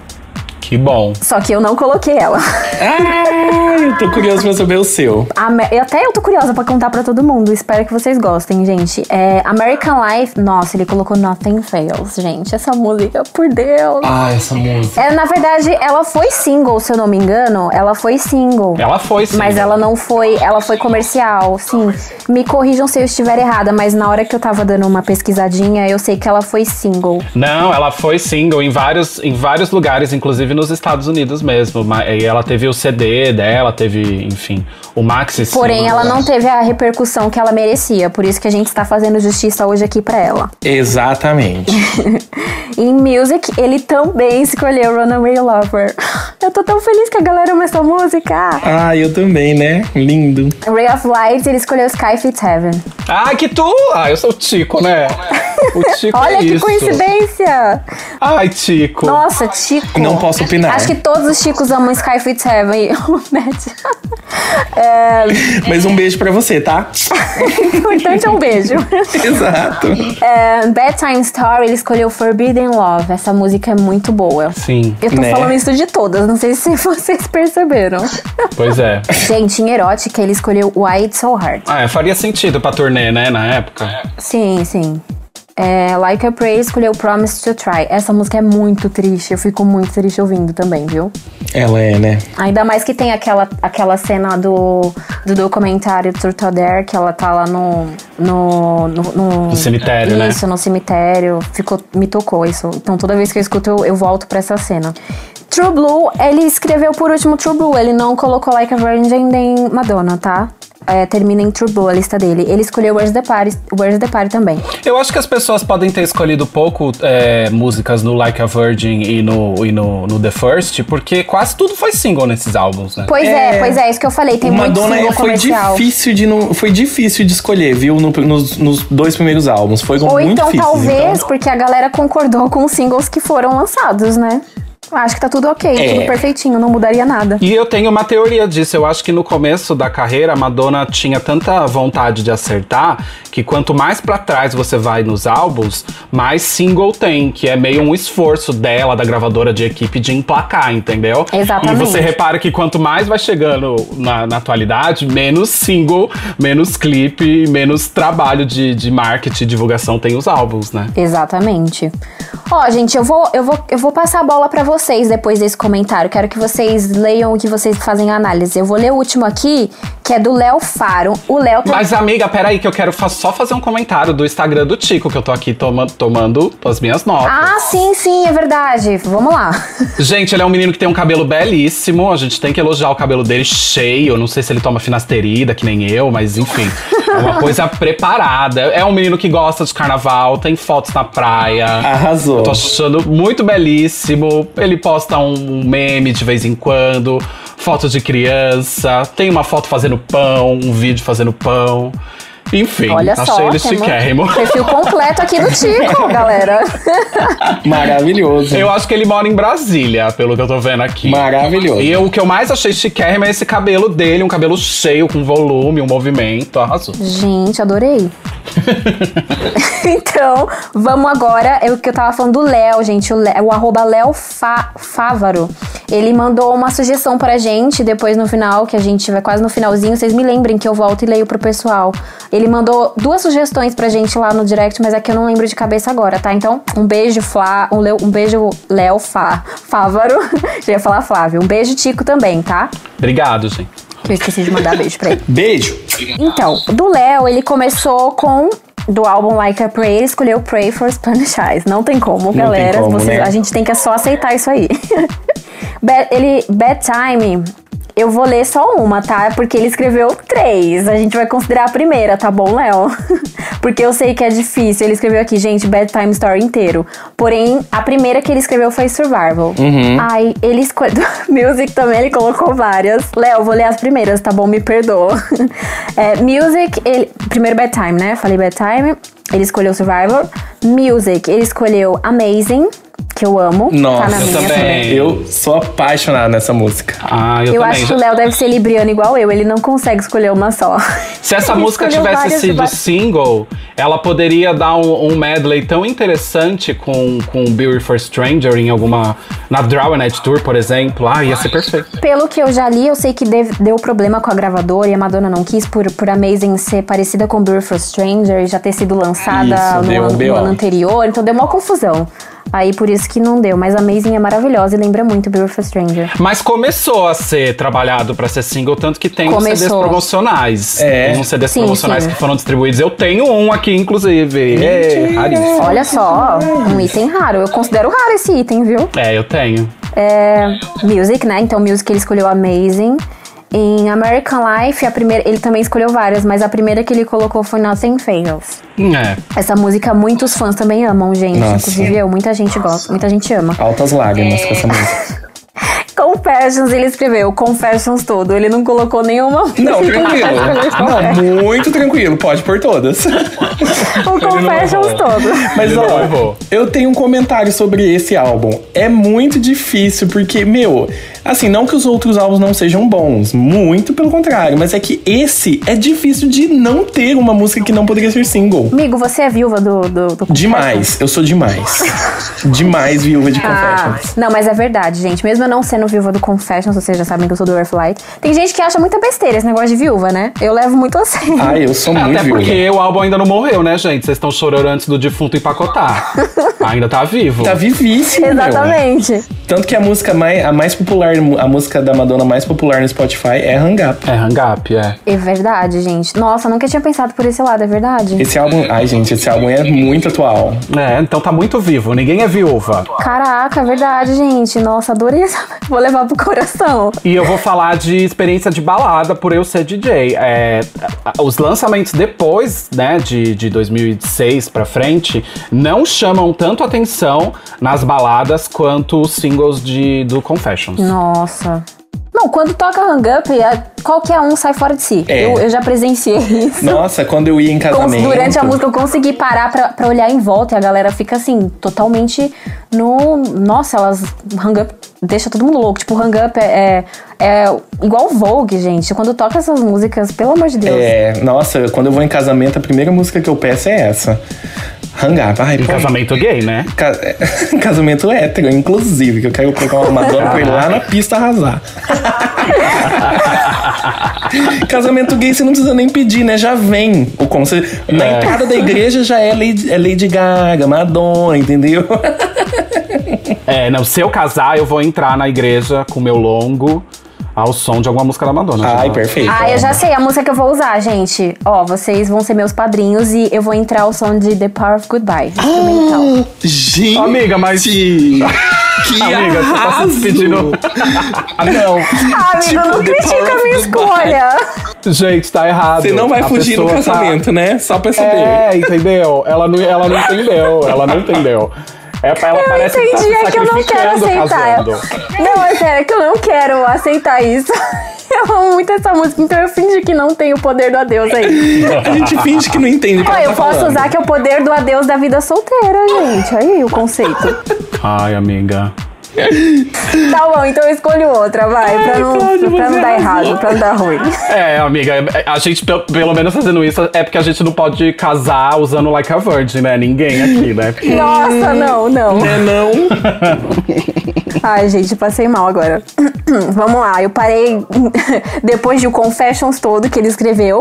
Que bom. Só que eu não coloquei ela. Ah, eu tô curioso pra saber o seu. Eu até eu tô curiosa pra contar pra todo mundo. Espero que vocês gostem, gente. É, American Life, nossa, ele colocou Nothing Fails, gente. Essa música, por Deus. Ah, essa música. É, na verdade, ela foi single, se eu não me engano. Ela foi single. Ela foi, sim. Mas ela não foi, ela foi comercial, sim. Me corrijam se eu estiver errada, mas na hora que eu tava dando uma pesquisadinha, eu sei que ela foi single. Não, ela foi single em vários, em vários lugares, inclusive nos Estados Unidos mesmo. E ela teve o CD dela, teve, enfim, o maxi. Porém, ela não teve a repercussão que ela merecia, por isso que a gente está fazendo justiça hoje aqui pra ela. Exatamente. Em Music, ele também escolheu Runaway Lover. Eu tô tão feliz que a galera ama essa música. ah, eu também, né? Lindo. Ray of Light, ele escolheu Sky Fits Heaven. Ah, que tu! Ah, eu sou o Tico, né? O Tico Olha é que isso. coincidência! Ai, Tico. Nossa, Chico. Não posso opinar. Acho que todos os Chicos amam Sky Fits Heaven. E o Matt. É, Mas um beijo pra você, tá? o importante é um beijo. Exato. É, Bedtime Story, ele escolheu Forbidden Love. Essa música é muito boa. Sim, Eu tô Né? falando isso de todas, não sei se vocês perceberam. pois é. Gente, em erótica, ele escolheu Why It's So Hard. Ah, é, faria sentido pra turnê, né, na época. Sim, sim. É, like a Prayer escolheu Promise to Try. Essa música é muito triste, eu fico muito triste ouvindo também, viu? Ela é, né? Ainda mais que tem aquela, aquela cena do, do documentário Truth or Dare, que ela tá lá no. No, no, no- No cemitério, né? Isso, no cemitério. Ficou, me tocou isso. Então toda vez que eu escuto, eu, eu volto pra essa cena. True Blue, ele escreveu por último True Blue. Ele não colocou Like a Virgin nem Madonna, tá? É, termina em True Blue a lista dele. Ele escolheu Where's the Party, Where's the Party também. Eu acho que as pessoas podem ter escolhido pouco é, músicas no Like a Virgin e, no, e no, no The First, porque quase tudo foi single nesses álbuns, né? Pois é, É. pois é, isso que eu falei. Tem muito Madonna single foi comercial. difícil de não, foi difícil de escolher, viu? No- nos, nos dois primeiros álbuns. Foi Ou muito então difícil. talvez porque a galera concordou com os singles que foram lançados, né? Acho que tá tudo ok, É. tudo perfeitinho, não mudaria nada. E eu tenho uma teoria disso. Eu acho que no começo da carreira, a Madonna tinha tanta vontade de acertar que quanto mais pra trás você vai nos álbuns, mais single tem, que é meio um esforço dela, da gravadora de equipe, de emplacar, entendeu? Exatamente. E você repara que quanto mais vai chegando na, na atualidade, menos single, menos clipe, menos trabalho de, de marketing e divulgação tem os álbuns, né? Exatamente. Ó, gente, eu vou, eu vou, eu vou passar a bola pra vocês depois desse comentário. Quero que vocês leiam o que vocês fazem a análise. Eu vou ler o último aqui, que é do Léo Faro. O Léo tá... Mas, amiga, peraí, que eu quero fa só fazer um comentário do Instagram do Tico, que eu tô aqui toma tomando as minhas notas. Ah, sim, sim, é verdade. Vamos lá. Gente, ele é um menino que tem um cabelo belíssimo. A gente tem que elogiar o cabelo dele cheio. Não sei se ele toma finasterida, que nem eu, mas enfim. É uma coisa preparada. É um menino que gosta de carnaval, tem fotos na praia. Arrasou. Eu tô achando muito belíssimo. Ele posta um meme de vez em quando, foto de criança, tem uma foto fazendo pão, um vídeo fazendo pão. Enfim, Olha achei só, ele chiquérrimo. Perfil completo aqui do Tico, galera. Maravilhoso. Eu acho que ele mora em Brasília, pelo que eu tô vendo aqui. Maravilhoso. E eu- o que eu mais achei chiquérrimo é esse cabelo dele, um cabelo cheio, com volume, um movimento. Arrasou. Gente, adorei. então, vamos agora. É o que eu tava falando do Léo, gente. O, Lé- o arroba Léo Fa- Fávaro. Ele mandou uma sugestão pra gente, depois no final, que a gente vai quase no finalzinho. Vocês me lembrem que eu volto e leio pro pessoal. Ele mandou duas sugestões pra gente lá no direct, mas é que eu não lembro de cabeça agora, tá? Então, um beijo, Flá. Um, Leo- um beijo, Léo Fá, Fávaro. Já ia falar Flávio. Um beijo, Tico, também, tá? Obrigado, gente. Que eu esqueci de mandar beijo pra ele. Beijo. Então, do Léo, ele começou com. Do álbum Like a Prayer, ele escolheu Pray for Spanish Eyes. Não tem como, tem galera. como, vocês- né? A gente tem que só aceitar isso aí. Ele, Bedtime, eu vou ler só uma, tá? Porque ele escreveu três. A gente vai considerar a primeira, tá bom, Léo? Porque eu sei que é difícil. Ele escreveu aqui, gente, Bedtime Story inteiro. Porém, a primeira que ele escreveu foi Survival. Uhum. Ai, ele escolheu. Music também, ele colocou várias. Léo, vou ler as primeiras, tá bom? Me perdoa. É, music, ele. Primeiro Bedtime, né? Falei Bedtime. Ele escolheu Survivor. Music, ele escolheu Amazing, que eu amo. Nossa, tá na eu minha também. Eu sou apaixonado nessa música. Ah, eu, Eu, também. acho que o Léo deve ser libriano igual eu, ele não consegue escolher uma só. Se essa Ele música tivesse sido várias- single, ela poderia dar um, um medley tão interessante com, com Beauty for Stranger em alguma. Na Drowned Tour, por exemplo. Ah, ia ser perfeito. Pelo que eu já li, eu sei que deve- deu problema com a gravadora e a Madonna não quis por, por Amazing ser parecida com Beautiful Stranger e já ter sido lançada Isso, no, deu um ano, no ano anterior, então deu uma confusão. Aí por isso que não deu, mas Amazing é maravilhosa e lembra muito Beautiful Stranger. Mas começou a ser trabalhado pra ser single, tanto que tem uns. CDs promocionais. É. Tem uns CDs Sim, promocionais sim. que foram distribuídos. Eu tenho um aqui, inclusive. É, raríssimo. Olha só, um item raro. Eu considero raro esse item, viu? É, eu tenho. É, music, né? Então, Music ele escolheu Amazing. Em American Life, a primeira, ele também escolheu várias, mas a primeira que ele colocou foi Nothing Fails. É. Essa música muitos fãs também amam, gente. Nossa. Inclusive eu, muita gente gosta, muita gente ama. Altas lágrimas com essa música. Confessions, ele escreveu Confessions todo. Ele não colocou nenhuma. Não, tranquilo. Não, muito tranquilo. Pode por todas. o Confessions todo. Mas Ele ó, eu tenho um comentário sobre esse álbum. É muito difícil, porque, meu, assim, não que os outros álbuns não sejam bons, muito pelo contrário, mas é que esse é difícil de não ter uma música que não poderia ser single. Amigo, você é viúva do, do, do Confessions? Demais, eu sou demais. demais viúva de Ah, Confessions. não, mas é verdade, gente. Mesmo eu não sendo viúva do Confessions, vocês já sabem que eu sou do Earthlight. Tem gente que acha muita besteira esse negócio de viúva, né? Eu levo muito a sério. Ah, eu sou muito Até viúva. porque o álbum ainda não morreu, né, gente? Vocês estão chorando antes do defunto empacotar. ainda tá vivo. Tá vivíssimo, meu. Exatamente. Tanto que a música mais, a mais popular, a música da Madonna mais popular no Spotify é Hang Up. É, hang up, é. É verdade, gente. Nossa, nunca tinha pensado por esse lado, é verdade. Esse álbum, ai gente, esse álbum é muito atual. É, então tá muito vivo. Ninguém é viúva. Caraca, é verdade, gente. Nossa, adorei essa. Vou levar pro coração. E eu vou falar de experiência de balada por eu ser DJ. É, os lançamentos depois, né, de, de 2006 pra frente, não chamam tanto atenção nas baladas quanto os singles de, do Confessions. Nossa. Não, quando toca Hang Up, é- qualquer um sai fora de si. É. Eu, eu já presenciei isso. Nossa, quando eu ia em Cons- casamento. Durante a música eu consegui parar pra, pra olhar em volta e a galera fica assim, totalmente no. Nossa, elas. Hang Up deixa todo mundo louco. Tipo, Hang Up é, é, é igual Vogue, gente. Quando toca essas músicas, pelo amor de Deus. É, nossa, quando eu vou em casamento, a primeira música que eu peço é essa. Hang Up. Ai, Em casamento gay, né? ca- casamento hétero, inclusive, que eu quero pegar uma Madonna pra ir lá na pista arrasar. Casamento gay você não precisa nem pedir, né? Já vem o conselho. Na É. entrada da igreja já é Lady, é Lady Gaga, Madonna, entendeu? É, não, se eu casar, eu vou entrar na igreja com meu longo ao som de alguma música da Madonna. Ai, já. perfeito. Ah, eu já sei a música que eu vou usar, gente. Ó, vocês vão ser meus padrinhos e eu vou entrar ao som de The Power of Goodbye, instrumental. Gente! Amiga, mas- Que Amiga, você tá se arraso! despedindo. ah, não. Ah, amigo, Tipo, não critica a minha escolha. Gente, tá errado. Você não vai A fugir do tá- casamento, né? Só pra saber. É, entendeu? Ela não, ela não entendeu. Ela não entendeu. É, ela Eu parece que tá entendi, se é que eu não quero aceitar. casando. Não, é sério, é que eu não quero aceitar isso. Eu amo muito essa música, então eu fingi que não tem o poder do adeus aí. A gente finge que não entende Ó, eu tá posso falando. usar que é o poder do adeus da vida solteira, gente. Aí o conceito. Ai, amiga. Tá bom, então eu escolho outra, vai. Pra não, Cláudio, pra não dar errado, pra não dar ruim. É, amiga, a gente, pelo, pelo menos fazendo isso, é porque a gente não pode casar usando Like a Virgin, né? Ninguém aqui, né? Nossa, não, não. Né, não? Ai, gente, passei mal agora. Vamos lá, eu parei depois de o Confessions todo que ele escreveu.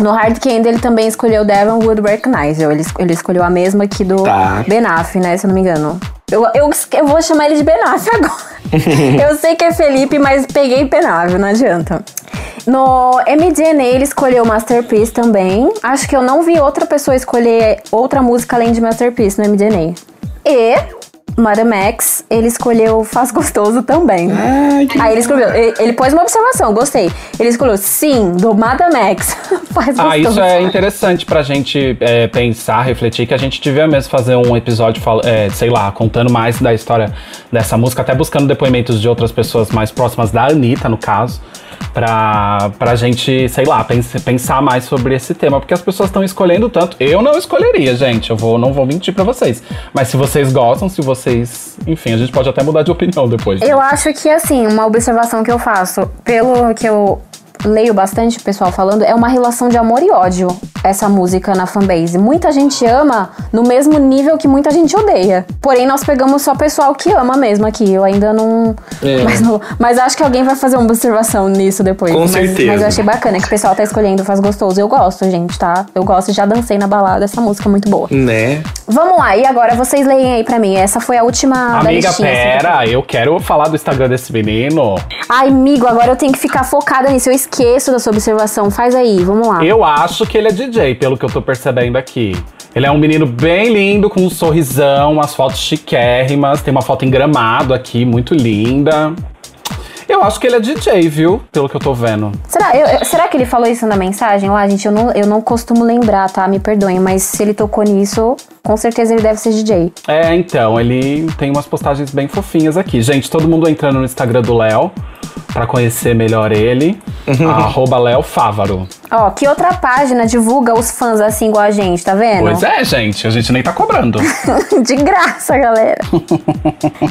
No Hard Candy ele também escolheu Devon Would Recognize. Ele, ele escolheu a mesma aqui do Tá. Ben Affleck, né? Se eu não me engano. Eu, eu, eu vou chamar ele de Ben Affleck agora. eu sei que é Felipe, mas peguei Affleck, não adianta. No MDNA ele escolheu Masterpiece também. Acho que eu não vi outra pessoa escolher outra música além de Masterpiece no MDNA. E Madame Max, ele escolheu Faz Gostoso também. Ai, que... Aí ele escreveu, ele, ele pôs uma observação, gostei. Ele escolheu sim, do Madame Max. Faz Ah, gostoso. isso é interessante pra gente é, pensar, refletir, que a gente devia mesmo fazer um episódio, fal- é, sei lá, contando mais da história dessa música, até buscando depoimentos de outras pessoas mais próximas da Anitta, no caso, pra, pra gente, sei lá, pens- pensar mais sobre esse tema, porque as pessoas estão escolhendo tanto. Eu não escolheria, gente, eu vou, não vou mentir pra vocês. Mas se vocês gostam, se vocês. Enfim, a gente pode até mudar de opinião depois. Eu acho que, assim, uma observação que eu faço, pelo que eu leio bastante o pessoal falando, é uma relação de amor e ódio essa música na fanbase. Muita gente ama no mesmo nível que muita gente odeia. Porém, nós pegamos só pessoal que ama mesmo aqui. Eu ainda não. É. Mas, não- mas acho que alguém vai fazer uma observação nisso depois. Com mas, certeza. Mas eu achei bacana que o pessoal tá escolhendo faz gostoso. Eu gosto, gente, tá? Eu gosto, já dancei na balada, essa música é muito boa. Né? Vamos lá, e agora vocês leem aí pra mim. Essa foi a última da Amiga, listinha. assim, pera, eu quero falar do Instagram desse menino. Ai, amigo, agora eu tenho que ficar focada nisso. Eu esqueço da sua observação. Faz aí, vamos lá. Eu acho que ele é DJ, pelo que eu tô percebendo aqui. Ele é um menino bem lindo, com um sorrisão, umas fotos chiquérrimas. Tem uma foto em gramado aqui, muito linda. Eu acho que ele é DJ, viu? Pelo que eu tô vendo. Será, eu- eu- será que ele falou isso na mensagem lá, gente? Eu não, eu não costumo lembrar, tá? Me perdoem, mas se ele tocou nisso, com certeza ele deve ser DJ. É, então, ele tem umas postagens bem fofinhas aqui. Gente, todo mundo entrando no Instagram do Léo pra conhecer melhor ele. arroba Léo Fávaro. Ó, que outra página divulga os fãs assim igual a gente, tá vendo? Pois é, gente, a gente nem tá cobrando. De graça, galera.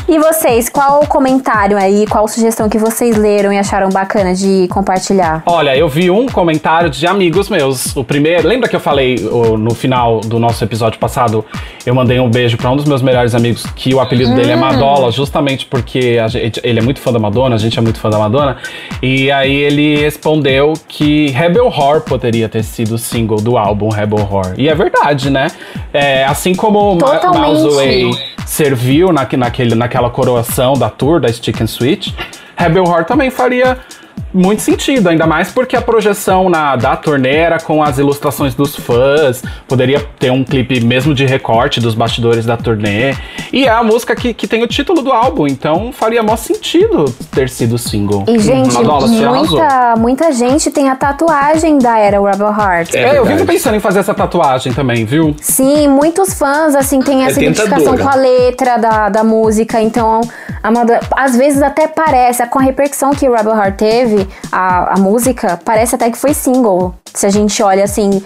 e vocês, qual o comentário aí, qual sugestão que vocês leram e acharam bacana de compartilhar? Olha, eu vi um comentário de amigos meus. O primeiro, lembra que eu falei no final do nosso episódio passado? Eu mandei um beijo pra um dos meus melhores amigos, que o apelido dele é Madola, justamente porque gente- ele é muito fã da Madonna, a gente é muito fã da Madonna. E aí ele respondeu que Rebel Horror poderia ter sido o single do álbum Rebel Horror. E é verdade, né? É, assim como Ma- Totalmente. Mouse Away serviu na, naquele, naquela coroação da tour da Stick and Switch, Rebel Heart também faria muito sentido, ainda mais porque a projeção na, da turnê era com as ilustrações dos fãs, poderia ter um clipe mesmo de recorte dos bastidores da turnê, e é a música que, que tem o título do álbum, então faria maior sentido ter sido single. E, gente, Madola, muita, muita gente tem a tatuagem da era Rebel Heart. É É, eu vivo pensando em fazer essa tatuagem também, viu? Sim, muitos fãs, assim, têm essa É identificação com a letra da, da música. Então, a Madonna, às vezes até parece, com a repercussão que Rebel Heart teve, a, a música, parece até que foi single. Se a gente olha, assim,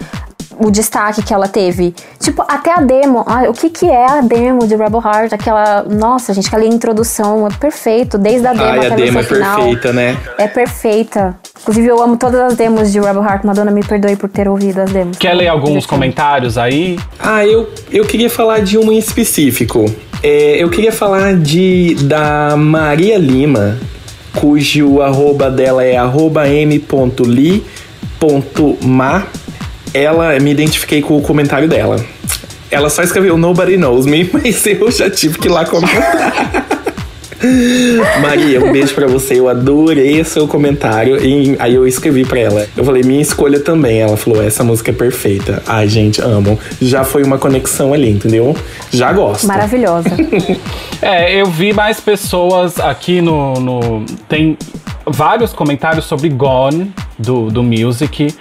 o destaque que ela teve. Tipo, até a demo. Ah, o que que é a demo de Rebel Heart? Aquela, nossa, gente, aquela introdução é perfeito. Desde a demo Ai, até a demo é versão final. perfeita, né? É perfeita. Inclusive, eu amo todas as demos de Rebel Heart. Madonna, me perdoe por ter ouvido as demos. Quer ler alguns comentários aí? Ah, eu, eu queria falar de uma em específico. É, eu queria falar de da Maria Lima, cujo arroba dela é arroba m.li.ma. Ela, me identifiquei com o comentário dela. Ela só escreveu Nobody Knows Me, mas eu já tive que ir lá comentar. Maria, um beijo pra você. Eu adorei seu comentário. E aí eu escrevi pra ela. Eu falei, minha escolha também. Ela falou, essa música é perfeita. Ai, gente, amo. Já foi uma conexão ali, entendeu? Já gosto. Maravilhosa. é, eu vi mais pessoas aqui no. no tem vários comentários sobre Gone, do, do Music.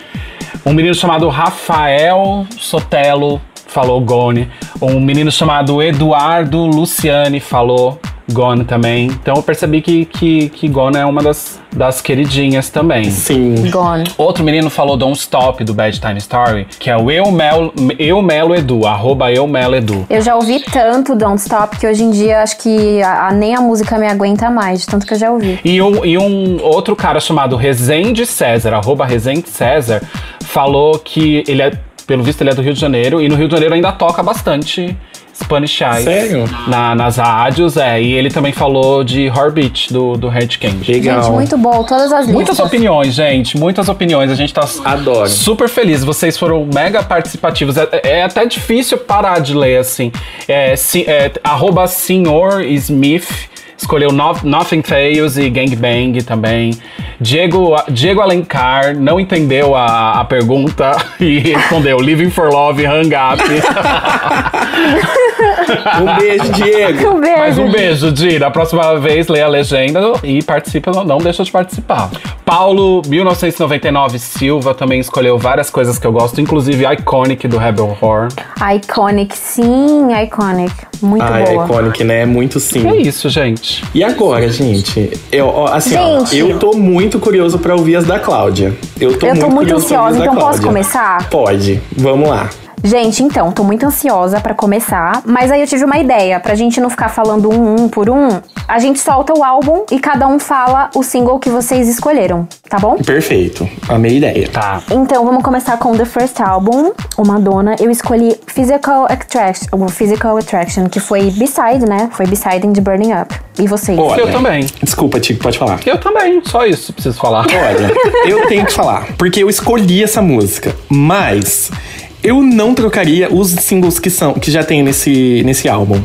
Um menino chamado Rafael Sotelo falou Gone. Um menino chamado Eduardo Luciani falou Gone também. Então eu percebi que, que, que Gone é uma das, das queridinhas também. Sim. Gone. Outro menino falou Don't Stop do Bad Time Story, que é o Eu Melo, eu Melo Edu, arroba Eu Melo Edu. Eu já ouvi tanto Don't Stop que hoje em dia acho que a, a, nem a música me aguenta mais, de tanto que eu já ouvi. E um, e um outro cara chamado Rezende César, arroba Rezende César, falou que ele é, pelo visto, ele é do Rio de Janeiro, e no Rio de Janeiro ainda toca bastante Spanish Eyes. Sério? Na, nas rádios, é. E ele também falou de Heartbeat, do, do Red Candy. Legal. Gente, muito bom, todas as listas. Muitas opiniões, gente. Muitas opiniões. A gente tá Adoro. super feliz. Vocês foram mega participativos. É, é até difícil parar de ler, assim. É, si, é, arroba Senhor Smith escolheu no, Nothing Fails e Gangbang também. Diego, Diego Alencar não entendeu a, a pergunta e respondeu Living for Love, Hang Up. um beijo, Diego. Um beijo. Mais um beijo, Di. Da próxima vez, lê a legenda e participa, não, não deixa de participar. Paulo, 1999 Silva, também escolheu várias coisas que eu gosto, inclusive Iconic do Rebel Horror. Iconic, sim, Iconic. Muito ah, boa. É iconic, né? Muito sim. É isso, gente. E agora, gente? Eu, assim, gente, ó, eu tô muito curioso pra ouvir as da Cláudia. Eu tô eu muito, tô muito ansiosa, então posso começar? Pode. Vamos lá. Gente, então, tô muito ansiosa para começar, mas aí eu tive uma ideia, pra gente não ficar falando um, um por um, a gente solta o álbum e cada um fala o single que vocês escolheram, tá bom? Perfeito. Amei ideia. Tá. Então, vamos começar com The First Album, o Madonna. Eu escolhi Physical Attraction, o Physical Attraction, que foi B-side, né? Foi B-side de Burning Up. E vocês? Olha, eu também. Desculpa, Tico, pode falar. Eu também, só isso preciso falar. Olha, eu tenho que falar, porque eu escolhi essa música, mas eu não trocaria os singles que são que já tem nesse, nesse álbum.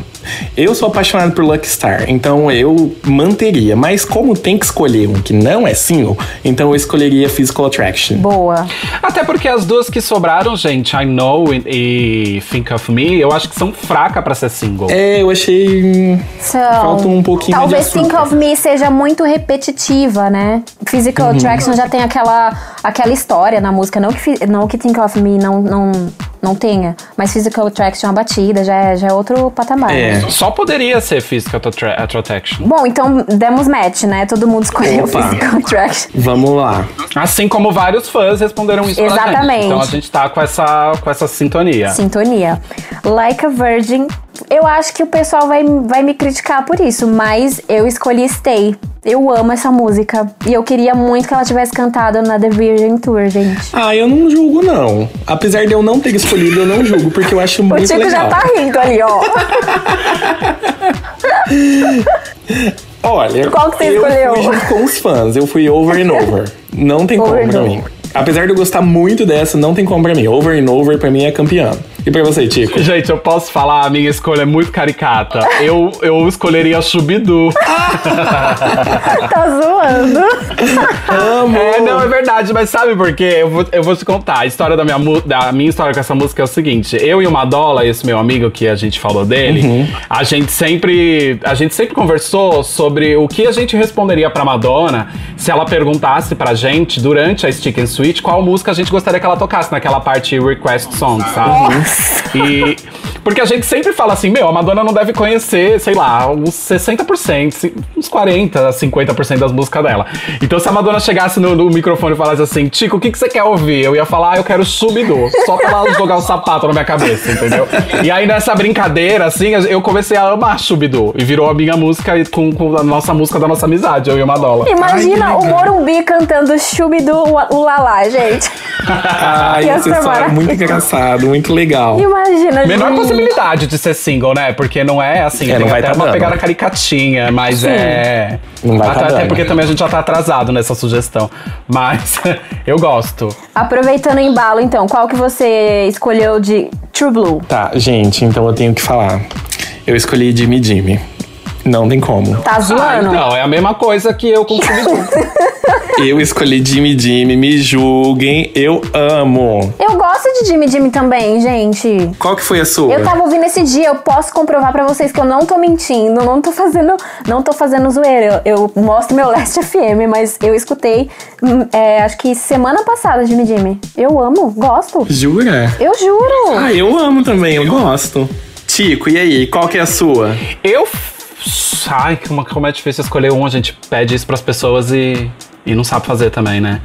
Eu sou apaixonado por Lucky Star, então eu manteria. Mas como tem que escolher um que não é single, então eu escolheria Physical Attraction. Boa. Até porque as duas que sobraram, gente, I Know e, Think of Me, eu acho que são fracas pra ser single. É, eu achei. São... Falta um pouquinho Talvez de. Think of Me seja muito repetitiva, né? Physical Uhum. Attraction já tem aquela, aquela história na música. Não que, não que Think of Me não, não, não tenha, mas Physical Attraction é uma batida, já é, já é outro patamar. É. né? Só poderia ser Physical Attra- Attraction. Bom, então demos match, né? Todo mundo escolheu Opa. Physical Attraction. Vamos lá. Assim como vários fãs responderam isso pra gente. Exatamente. Então a gente tá com essa, com essa sintonia. Sintonia. Like a Virgin. Eu acho que o pessoal vai, vai me criticar por isso, mas eu escolhi Stay. Eu amo essa música. E eu queria muito que ela tivesse cantado na The Virgin Tour, gente. Ah, eu não julgo, não. Apesar de eu não ter escolhido, eu não julgo, porque eu acho O muito Tico legal. já tá rindo ali, ó. Olha, Qual que você eu escolheu? fui junto com os fãs. Eu fui over and over. Não tem Over como pra mim. Apesar de eu gostar muito dessa, não tem como pra mim. Over and over pra mim é campeã. E pra você, Tico? Gente, eu posso falar, a minha escolha é muito caricata. Eu, eu escolheria Chubidu. tá zoando. Amo! É, não, é verdade, mas sabe por quê? Eu vou, eu vou te contar. A história da minha, mu- da minha história com essa música é o seguinte: eu e o Madola, esse meu amigo que a gente falou dele, a gente sempre. A gente sempre conversou sobre o que a gente responderia pra Madonna se ela perguntasse pra gente, durante a Stick and Switch, qual música a gente gostaria que ela tocasse naquela parte request song, sabe? E. Porque a gente sempre fala assim, meu, a Madonna não deve conhecer, sei lá, uns 60%, ci- uns 40%, 50% das músicas dela. Então se a Madonna chegasse no, no microfone e falasse assim, Tico, o que, que você quer ouvir? Eu ia falar, ah, eu quero Subidu, só pra ela jogar o sapato na minha cabeça, entendeu? E aí nessa brincadeira, assim, eu comecei a amar Subidu. E virou a minha música com, com a nossa música da nossa amizade, eu e o Madola. Imagina Ai, o. Morumbi cantando Chubidu o Lalá, gente. Ai, história é muito engraçado, muito legal. Imagina, Menor gente. Possibilidade de ser single, né? Porque não é assim, É, tem não vai até tá uma dando. pegada caricatinha, mas Sim. é. Não vai até, tá até porque também a gente já tá atrasado nessa sugestão. Mas eu gosto. Aproveitando o embalo, então, qual que você escolheu de True Blue? Tá, gente, então eu tenho que falar. Eu escolhi Jimmy Jimmy. Não tem como. Tá Ah, zoando? então, é a mesma coisa que eu com o Scooby-Doo. Eu escolhi Jimmy Jimmy, me julguem, eu amo. Eu gosto de Jimmy Jimmy também, gente. Qual que foi a sua? Eu tava ouvindo esse dia, eu posso comprovar pra vocês que eu não tô mentindo, não tô fazendo, não tô fazendo zoeira. Eu, eu mostro meu Last FM, mas eu escutei, hum, é, acho que semana passada, Jimmy Jimmy. Eu amo, gosto. Jura? Eu juro. Ah, eu amo também, eu gosto. Tico, e aí, qual que é a sua? Eu. Ai, como, como é difícil escolher um, a gente pede isso pras pessoas e, e não sabe fazer também, né?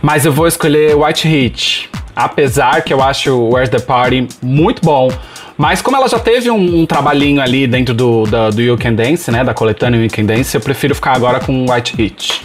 Mas eu vou escolher White Heat. Apesar que eu acho Where's the Party muito bom. Mas como ela já teve um, um trabalhinho ali dentro do, da- do You Can Dance, né? Da coletânea You Can Dance, eu prefiro ficar agora com White Heat.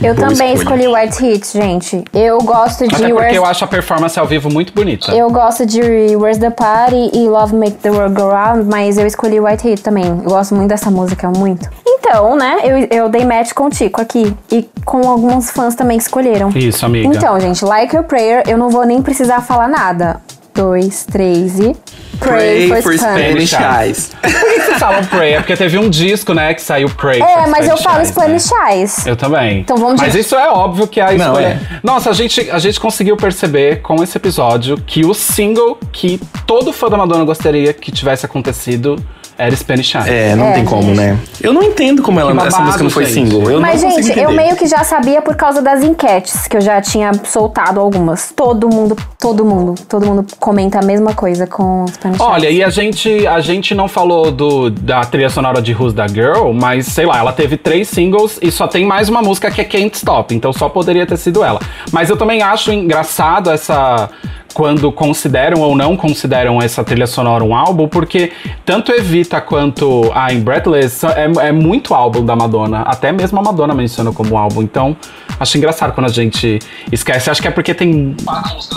Eu Boa também escolha. escolhi White Hits, gente. Eu gosto de Até porque Where's eu acho a performance ao vivo muito bonita. Eu gosto de Where's the Party e Love Make the World Go Round, mas eu escolhi White Heat também. Eu gosto muito dessa música, muito. Então, né, eu, eu dei match com o Tico aqui. E com alguns fãs também que escolheram. Isso, amiga. Então, gente, Like a Prayer, eu não vou nem precisar falar nada. Dois, três e. Pray, for, Spanish. Spanish Eyes. Por que vocês falam Pray? É porque teve um disco, né, que saiu Pray. É, for mas eu falo Eyes, né? Spanish Eyes. Eu também. Então vamos Mas de- isso é óbvio que a Não, escolha. é. Nossa, a gente, a gente conseguiu perceber com esse episódio que o single que todo fã da Madonna gostaria que tivesse acontecido era Spanish Eyes. É, não É, tem como, gente. né? Eu não entendo como ela, Que essa babado, música não foi gente. single. Eu Mas, gente, eu entender. meio que já sabia por causa das enquetes, que eu já tinha soltado algumas. Todo mundo, todo mundo, todo mundo comenta a mesma coisa com Spanish Olha, e a gente, a gente não falou do, da trilha sonora de Who's That Girl, mas sei lá, ela teve três singles e só tem mais uma música que é Can't Stop, então só poderia ter sido ela. Mas eu também acho engraçado essa. Quando consideram ou não consideram essa trilha sonora um álbum, porque tanto Evita quanto a In Breathless é, é muito álbum da Madonna. Até mesmo a Madonna menciona como álbum. Então, acho engraçado quando a gente esquece. Acho que é porque tem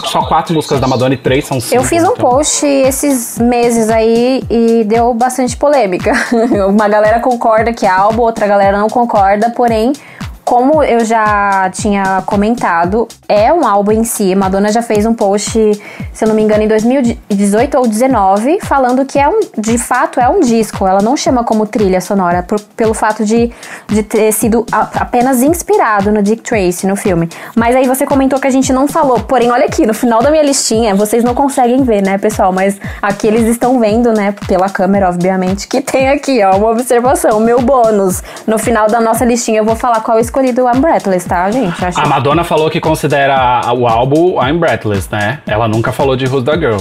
só quatro músicas da Madonna e três são Eu singles, fiz um então. post esses meses aí e deu bastante polêmica. Uma galera concorda que é álbum, outra galera não concorda, porém, como eu já tinha comentado, é um álbum em si. Madonna já fez um post, se eu não me engano, em 2018 ou 19, falando que é um, de fato é um disco. Ela não chama como trilha sonora, por- pelo fato de, de ter sido a- apenas inspirado no Dick Tracy, no filme. Mas aí você comentou que a gente não falou. Porém, olha aqui, no final da minha listinha, vocês não conseguem ver, né, pessoal? Mas aqui eles estão vendo, né, pela câmera, obviamente, que tem aqui, ó, uma observação, meu bônus. No final da nossa listinha eu vou falar qual eu escolhi do I'm Breathless, tá, gente? Acho A Madonna falou que considera o álbum I'm Breathless, né? Ela nunca falou de Who's the Girl.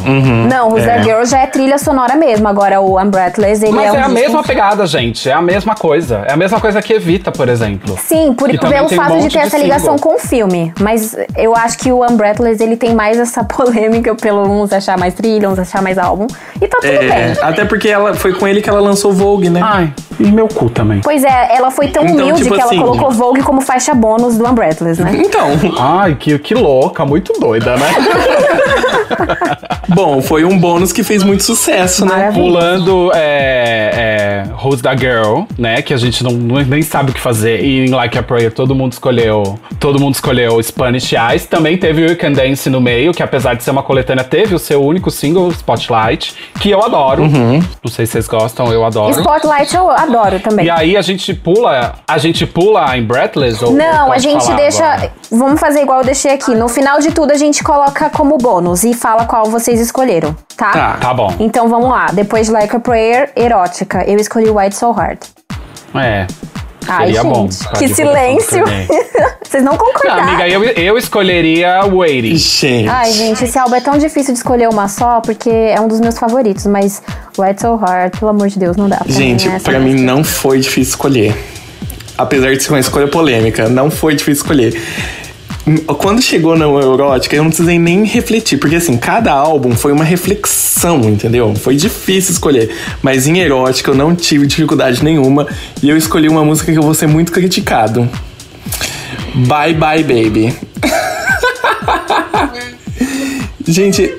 Não, Who's That Girl já é trilha sonora mesmo. Agora o I'm Breathless, ele Mas é é, um a disco- mesma pegada, gente. É a mesma coisa. É a mesma coisa que Evita, por exemplo. Sim, por, Que pelo tem um fato de ter de essa ligação com o filme. Mas eu acho que o Unbreathless, ele tem mais essa polêmica pelo uns achar mais trilha, uns achar mais álbum. E tá tudo É, bem. até porque ela foi com ele que ela lançou Vogue, né? Ai, e meu cu também. Pois é, ela foi tão Então, humilde tipo que ela assim- colocou Vogue como faixa bônus do Unbreathless, né? Então, Ai, que, que louca, muito doida, né? bom, foi um bônus que fez muito sucesso, né? Maravilha. Pulando é, é, Who's the Girl, né? Que a gente não, nem sabe o que fazer. E em Like a Prayer todo mundo escolheu. Todo mundo escolheu Spanish Eyes. Também teve o You Can Dance no meio, que apesar de ser uma coletânea, teve o seu único single, Spotlight, que eu adoro. Uhum. Não sei se vocês gostam, eu adoro. Spotlight eu adoro também. E aí a gente pula. A gente pula em Breathless? Ou, ou Não, a gente deixa. agora? Vamos fazer igual eu deixei aqui. No final de tudo, a gente coloca como bônus e fala qual vocês escolheram, tá? Tá. Tá bom. Então vamos lá. Depois de Like a Prayer, erótica. Eu escolhi White So Hard. É. Ai, Seria gente, bom. que silêncio. Vocês não Não, concordaram. amiga, eu, eu escolheria Waiting. Gente. Ai, gente, esse álbum é tão difícil de escolher uma só, porque é um dos meus favoritos, mas White So Hard, pelo amor de Deus, não dá pra Gente, mim. pra mim não foi difícil escolher. Apesar de ser uma escolha polêmica, não foi difícil escolher. Quando chegou na Erótica, eu não precisei nem refletir, porque assim, cada álbum foi uma reflexão, entendeu? Foi difícil escolher. Mas em Erótica eu não tive dificuldade nenhuma e eu escolhi uma música que eu vou ser muito criticado. Bye Bye Baby. Gente,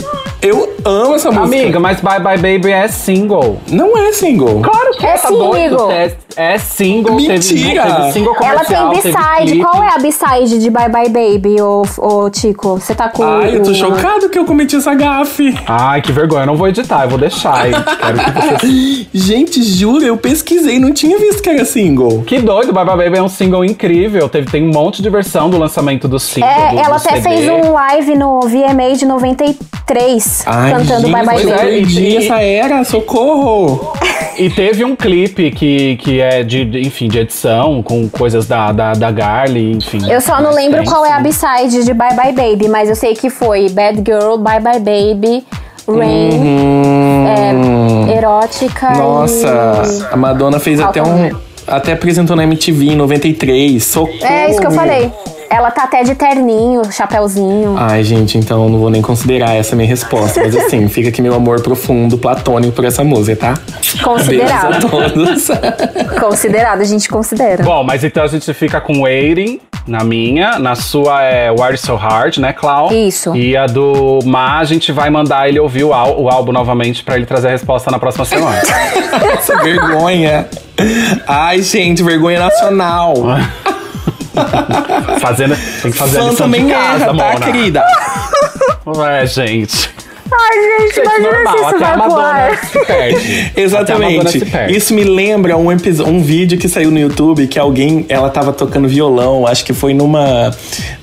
Eu amo essa música. Amiga, mas Bye Bye Baby é single. Não é single. Claro que É doido. amigo. É, é single. Teve, Mentira. teve single Ela tem teve B-side. Qual é a B-side de Bye Bye Baby, ô, ô Tico? Você tá com. Ai, eu tô chocado que eu cometi essa gafe. Ai, que vergonha. Eu não vou editar, eu vou deixar. Eu quero que você... Gente, juro, eu pesquisei, não tinha visto que era single. Que doido, Bye Bye Baby é um single incrível. Teve, tem um monte de versão do lançamento do single. É, do, ela do até CD. fez um live no VMA de 93, Ai, cantando gente, Bye Bye é, Baby. e- essa era, socorro. E teve um clipe que, que é de, de- enfim, de edição, com coisas da, da, da Garly, enfim. Eu só não lembro tem, qual é a. B-side de Bye Bye Baby, mas eu sei que foi Bad Girl, Bye Bye Baby, Rain, Hum, é, Erótica nossa, a Madonna fez Falta até um. Até apresentou na MTV em 93. Socorro. e... É isso que eu falei. Ela tá até de terninho, chapéuzinho. Ai, gente, então não vou nem considerar essa minha resposta. Mas assim, fica aqui meu amor profundo, platônico por essa música, tá? Considerado. Beijos a todos. Considerado, a gente considera. Bom, mas então a gente fica com Waiting na minha, na sua é Why So Hard, né, Clau? Isso. E a do Ma, a gente vai mandar ele ouvir o, ál- o álbum novamente pra ele trazer a resposta na próxima semana. Essa vergonha. Ai, gente, vergonha nacional. Fazendo, tem que fazer a Fã lição também de casa, erra, tá, querida? É, gente. Ai, gente, Gente, imagina normal, se isso até a vai pro Madonna se perde. Até a Madonna Exatamente. se perde. Isso me lembra um, um vídeo que saiu no YouTube que alguém, ela tava tocando violão, acho que foi numa,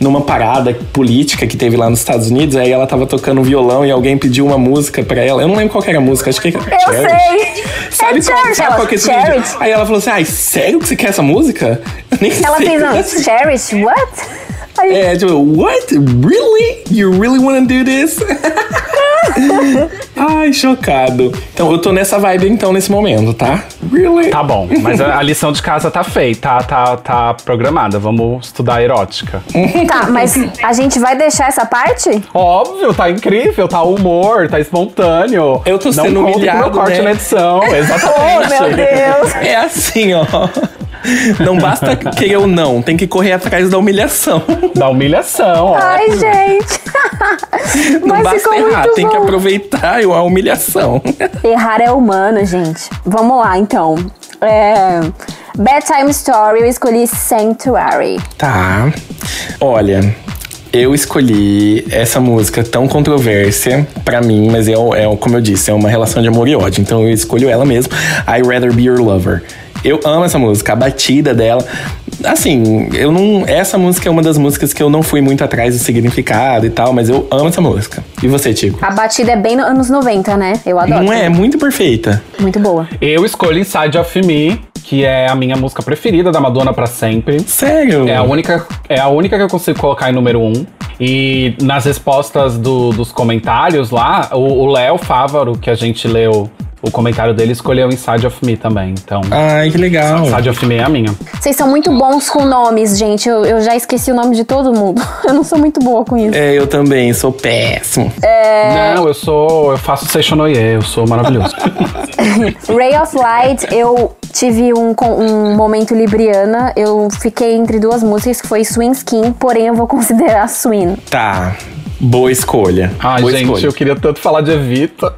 numa parada política que teve lá nos Estados Unidos, aí ela tava tocando violão e alguém pediu uma música pra ela. Eu não lembro qual que era a música, acho que era Eu Cherish. sei. Sabe, é qual, Cherish. sabe Ela, qual que é esse vídeo? Aí ela falou assim, ai, sério que você quer essa música? Eu nem Ela sei. fez um Cherish, what? Aí, É, tipo, what? Really? You really wanna do this? Ai, chocado. Então, eu tô nessa vibe, então, nesse momento, tá? Really? Tá bom, mas a, a lição de casa tá feita, tá, tá, tá programada. Vamos estudar erótica. Tá, mas a gente vai deixar essa parte? Óbvio, tá incrível, tá humor, tá espontâneo. Eu tô Não sendo com humilhado, meu corte né? na edição, Oh, exatamente. meu Deus. É assim, ó. Não basta querer ou não, tem que correr atrás da humilhação. Da humilhação, ó. Ai, gente. Não Mas basta ficou errar, muito tem que bom. aproveitar a humilhação. Errar é humano, gente. Vamos lá, então. É... Bedtime Story, eu escolhi Sanctuary. Tá. Olha, eu escolhi essa música tão controversa pra mim, mas é, é como eu disse, é uma relação de amor e ódio. Então eu escolho ela mesmo. I Rather Be Your Lover. Eu amo essa música, a batida dela. Assim, eu não. Essa música é uma das músicas que eu não fui muito atrás do significado e tal, mas eu amo essa música. E você, Tico? A batida é bem no- anos 90, né? Eu adoro. Não é? É muito perfeita. Muito boa. Eu escolho Inside of Me, que é a minha música preferida da Madonna pra sempre. Sério? É a única, é a única que eu consigo colocar em número um. E nas respostas do- dos comentários lá, o o Léo Fávaro, que a gente leu o comentário dele, escolheu Inside of Me também. Então, Ai, que legal. Inside of Me é a minha. Vocês são muito bons com nomes, gente. Eu, eu já esqueci o nome de todo mundo. Eu não sou muito boa com isso. É, eu também, sou péssimo. É. Não, eu sou. Eu faço Seishonoye, eu sou maravilhoso. Ray of Light, eu tive um, um momento libriana. Eu fiquei entre duas músicas, que foi Swing Skin, porém eu vou considerar Swing. Tá. Boa escolha. Ai, Boa gente, escolha. eu queria tanto falar de Evita.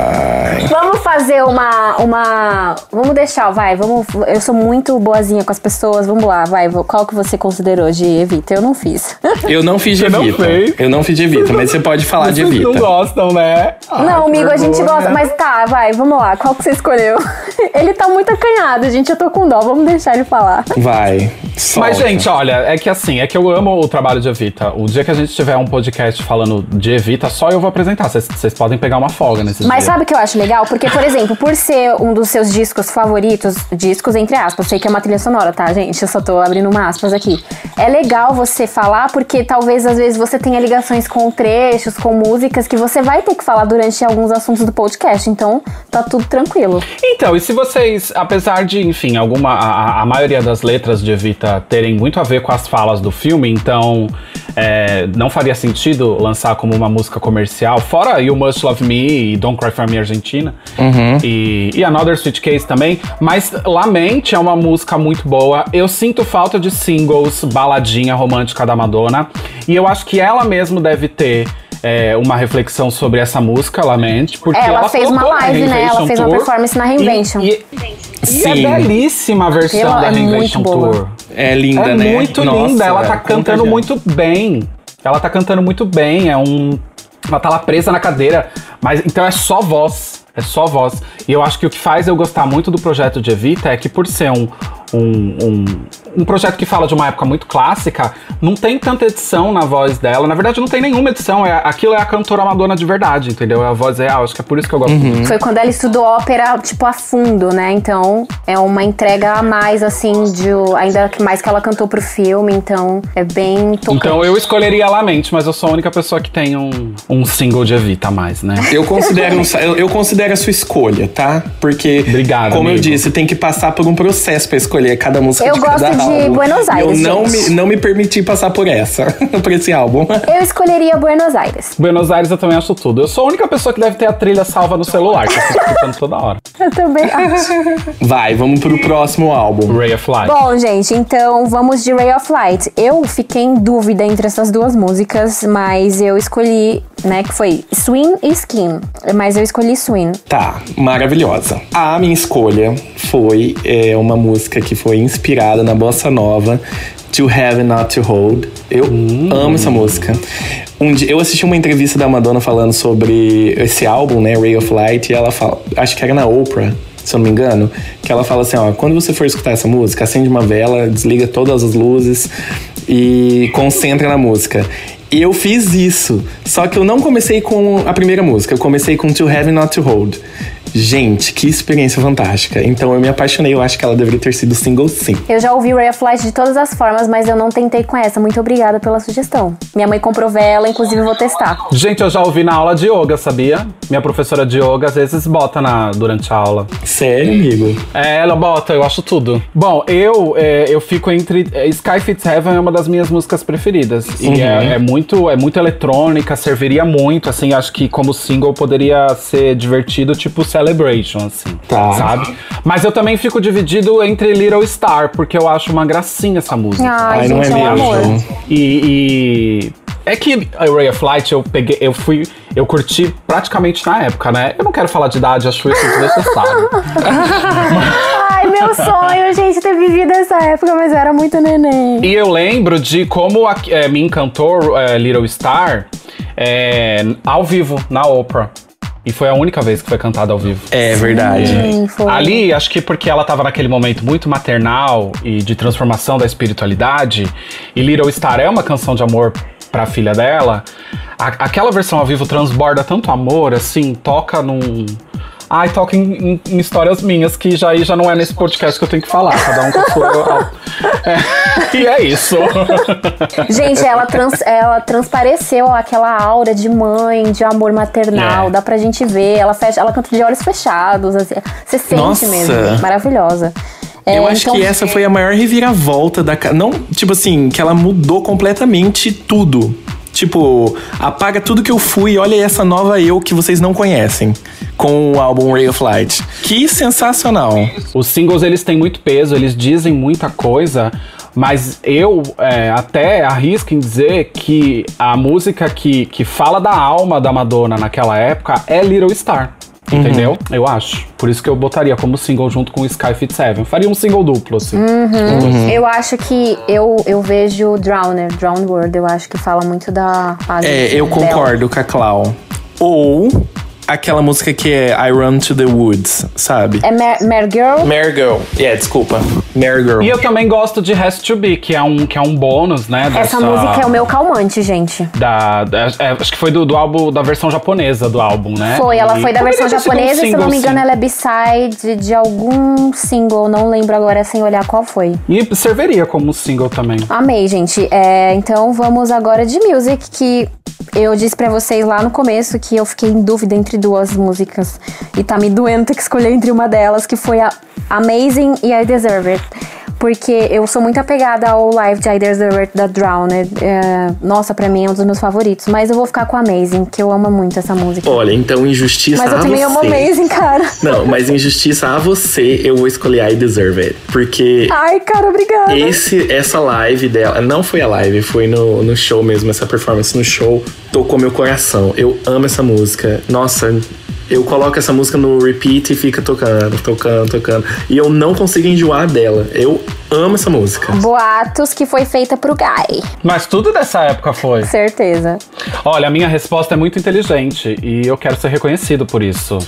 Ai. Vamos fazer uma, uma. Vamos deixar, vai. Vamos. Eu sou muito boazinha com as pessoas. Vamos lá, vai. Qual que você considerou de Evita? Eu não fiz. Eu não fiz de Você não Evita. fez? Eu não fiz de Evita, mas você pode falar de Vocês não Evita. gostam, né? Ai, não, amigo, a gente gosta. Mas tá, vai, vamos lá. Qual que você escolheu? ele tá muito acanhado, gente. Eu tô com dó. Vamos deixar ele falar. Vai. Mas, solta. gente, olha, é que assim, é que eu amo o trabalho de Evita. O dia que a gente tiver um podcast falando de Evita, só eu vou apresentar. Vocês- Vocês podem pegar uma folga nesse Mas dia. sabe o que eu acho legal? Porque, por exemplo, por ser um dos seus discos favoritos, discos entre aspas, sei que é uma trilha sonora, tá, gente? Eu só tô abrindo uma aspas aqui. É legal você falar, porque talvez às vezes você tenha ligações com trechos, com músicas que você vai ter que falar durante alguns assuntos do podcast. Então, tá tudo tranquilo. Então, e se vocês, apesar de, enfim, alguma. A, a maioria das letras de Evita terem muito a ver com as falas do filme, então é, não faria sentido lançar como uma música comercial, fora You Must Love Me e Don't Cry For Me Argentina. E, e Another Sweet Case também. Mas Lamente é uma música muito boa. Eu sinto falta de singles, baladinha romântica da Madonna. E eu acho que ela mesmo deve ter é, uma reflexão sobre essa música, Lamente, porque É, ela, ela fez uma live, né? Ela fez uma performance na Reinvention. E, e, e Sim. é belíssima a versão Ela da é muito Reinvention boa. Tour. É linda, é né? muito Nossa, linda, ela tá cantando muito bem. Ela tá cantando muito bem, é um. Ela tá lá presa na cadeira, mas então é só voz. É só voz. E eu acho que o que faz eu gostar muito do projeto de Evita é que por ser um, um, um, um projeto que fala de uma época muito clássica, não tem tanta edição na voz dela. Na verdade, não tem nenhuma edição. É, aquilo é a cantora Madonna de verdade, entendeu? É a voz real. Acho que é por isso que eu gosto muito. Foi quando ela estudou ópera, tipo, a fundo, né? Então, é uma entrega a mais, assim, de. Ainda que mais que ela cantou pro filme, então é bem tocante. Então eu escolheria Lamente, mas eu sou a única pessoa que tem um, um single de Evita a mais, né? Eu considero, um- eu, eu considero a sua escolha, tá? Porque, Obrigado, como eu amigo. disse, tem que passar por um processo pra escolher cada música Eu de cada gosto de álbum. Buenos E Aires, Eu não gente. me, não me permiti passar por essa, por esse álbum. Eu escolheria Buenos Aires. Buenos Aires eu também acho tudo. Eu sou a única pessoa que deve ter a trilha salva no celular, que eu fico escutando toda hora. Eu também acho. Vai, vamos pro próximo álbum. Ray of Light. Bom, gente, então vamos de Ray of Light. Eu fiquei em dúvida entre essas duas músicas, mas eu escolhi, né, que foi Swing e Skin. Mas eu escolhi Swing. Tá, maravilhosa. A minha escolha foi é, uma música que foi inspirada na bossa nova. To Have and Not to Hold. Eu amo essa música. Um dia, eu assisti uma entrevista da Madonna falando sobre esse álbum, né, Ray of Light, e ela fala, acho que era na Oprah, se eu não me engano, que ela fala assim, ó, quando você for escutar essa música, acende uma vela, desliga todas as luzes e concentra na música. E eu fiz isso, só que eu não comecei com a primeira música, eu comecei com To Have and Not to Hold. Gente, que experiência fantástica. Então eu me apaixonei, eu acho que ela deveria ter sido single sim. Eu já ouvi Ray of Light de todas as formas, mas eu não tentei com essa. Muito obrigada pela sugestão. Minha mãe comprou vela, inclusive eu vou testar. Gente, eu já ouvi na aula de yoga, sabia? Minha professora de yoga às vezes bota na, durante a aula. Sério, amigo? É, ela bota, eu acho tudo. Bom, eu é, eu fico entre. é, Sky Fits Heaven é uma das minhas músicas preferidas. E é, é muito, é muito eletrônica, serviria muito, assim, acho que como single poderia ser divertido, tipo Celebration, assim. Tá. Sabe? Mas eu também fico dividido entre Little Star, porque eu acho uma gracinha essa música. Ai, Ai, não gente, é é um mesmo? amor. E, e é que a Ray of Light eu peguei, eu fui, eu curti praticamente na época, né? Eu não quero falar de idade, acho isso desnecessário. Ai, meu sonho, gente, ter vivido essa época, mas eu era muito neném. e eu lembro de como a- é, me encantou é, Little Star é, ao vivo na Oprah. E foi a única vez que foi cantada ao vivo. É verdade. Sim, foi. Ali, acho que porque ela tava naquele momento muito maternal e de transformação da espiritualidade, e Little Star é uma canção de amor pra filha dela, a- aquela versão ao vivo transborda tanto amor, assim, toca num. Ai, toca em, em- em histórias minhas, que já já não é nesse podcast que eu tenho que falar, cada um com a sua. É, e é isso. Gente, ela, trans- ela transpareceu aquela aura de mãe, de amor maternal, É. dá pra gente ver. Ela, fecha, ela canta de olhos fechados, assim, você sente Nossa. mesmo. Maravilhosa. É, Eu acho então- que essa foi a maior reviravolta da. Não, tipo assim, que ela mudou completamente tudo. Tipo, apaga tudo que eu fui e olha essa nova eu que vocês não conhecem. Com o álbum Ray of Light. Que sensacional. Os singles eles têm muito peso, eles dizem muita coisa, mas eu é, até arrisco em dizer que a música que, que fala da alma da Madonna naquela época é Little Star. Entendeu? Eu acho. Por isso que eu botaria como single junto com Sky Fit Seven. Faria um single duplo, assim. Eu acho que eu, eu vejo Drowner, Drown World, eu acho que fala muito da fase É, eu dela. concordo com a Clau. Ou aquela música que é I Run to the Woods, sabe? É Mer, Mer Girl? Mary Girl. Yeah, desculpa. Mary Girl. E eu também gosto de Has to Be, que é um, que é um bônus, né? Essa dessa- música é o meu calmante, gente. Da, da- é, acho que foi do, do álbum, da versão japonesa do álbum, né? Foi, ela E foi da versão sido um japonesa, e se eu não me single, engano, sim. ela é B-side de algum single, não lembro agora sem olhar qual foi. E serviria como single também. Amei, gente. É, então vamos agora de music, que eu disse pra vocês lá no começo que eu fiquei em dúvida entre duas músicas. E tá me doendo ter que escolher entre uma delas, que foi a Amazing e I Deserve It. Porque eu sou muito apegada ao live de I There's the Earth da Drowned. É, nossa, pra mim é um dos meus favoritos. Mas eu vou ficar com Amazing, que eu amo muito essa música. Olha, então injustiça Mas eu a também você. amo Amazing, cara. Não, mas injustiça a você, eu vou escolher I Deserve It. Porque Ai, cara, obrigada. esse, essa live dela, não foi a live, foi no, no show mesmo, essa performance no show, tocou meu coração. Eu amo essa música. Nossa, eu coloco essa música no repeat e fica tocando, tocando, tocando. E eu não consigo enjoar dela. Eu amo essa música. Boatos que foi feita pro Guy. Mas tudo dessa época foi. Certeza. Olha, a minha resposta é muito inteligente e eu quero ser reconhecido por isso.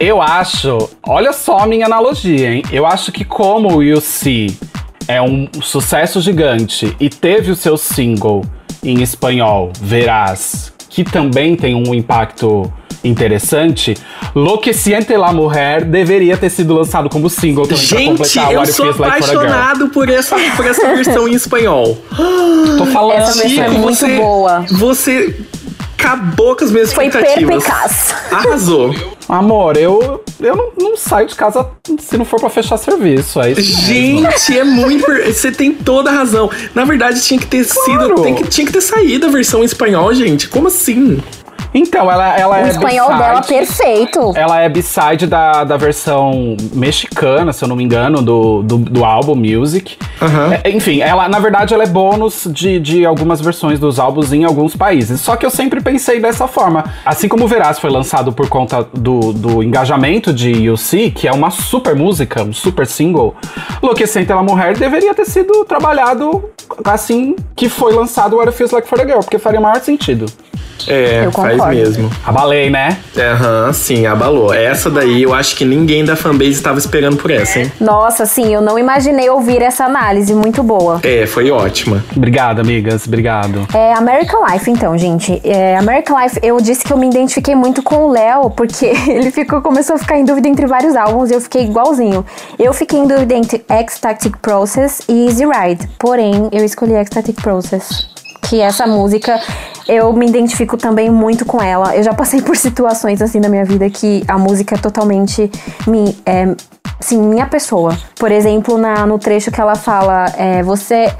Eu acho, olha só a minha analogia, hein? Eu acho que como o You See é um sucesso gigante e teve o seu single em espanhol, Verás, que também tem um impacto interessante, Lo que siente la mujer deveria ter sido lançado como single também pra Gente, completar eu sou Feels Like apaixonado por essa, por essa versão em espanhol. Tô falando Essa versão é muito você- boa. Você acabou com as minhas Foi expectativas. perpicaz. Arrasou. Amor, eu, eu não, não saio de casa se não for pra fechar serviço. É isso mesmo. Gente, é muito. Você tem toda a razão. Na verdade, tinha que ter sido. Claro. tem que, tinha que ter saído a versão em espanhol, gente. Como assim? Então, ela, ela O é espanhol B-side. dela perfeito. Ela é B-side da, da versão mexicana, se eu não me engano, do, do, do álbum Music. Aham. É, enfim, ela, na verdade, ela é bônus de, de algumas versões dos álbuns em alguns países. Só que eu sempre pensei dessa forma. Assim como o Verás foi lançado por conta do, do engajamento de UC, que é uma super música, um super single, Lo que Sente la Mujer deveria ter sido trabalhado assim que foi lançado o What It Feels Like for a Girl, porque faria maior sentido. É, Eu faz concordo. mesmo. Abalei, né? Aham, sim, abalou. Essa daí eu acho que ninguém da fanbase estava esperando por essa, hein? Nossa, sim, eu não imaginei ouvir essa análise. Muito boa. É, foi ótima. Obrigado, amigas. Obrigado. É American Life, então, gente. É, American Life, eu disse que eu me identifiquei muito com o Léo, porque ele ficou, começou a ficar em dúvida entre vários álbuns e eu fiquei igualzinho. Eu fiquei em dúvida entre Ecstatic Process e Easy Ride. Porém, eu escolhi Ecstatic Process. Que essa música, eu me identifico também muito com ela. Eu já passei por situações assim na minha vida que a música é totalmente me, é, assim, minha pessoa. Por exemplo, na, no trecho que ela fala, é, você.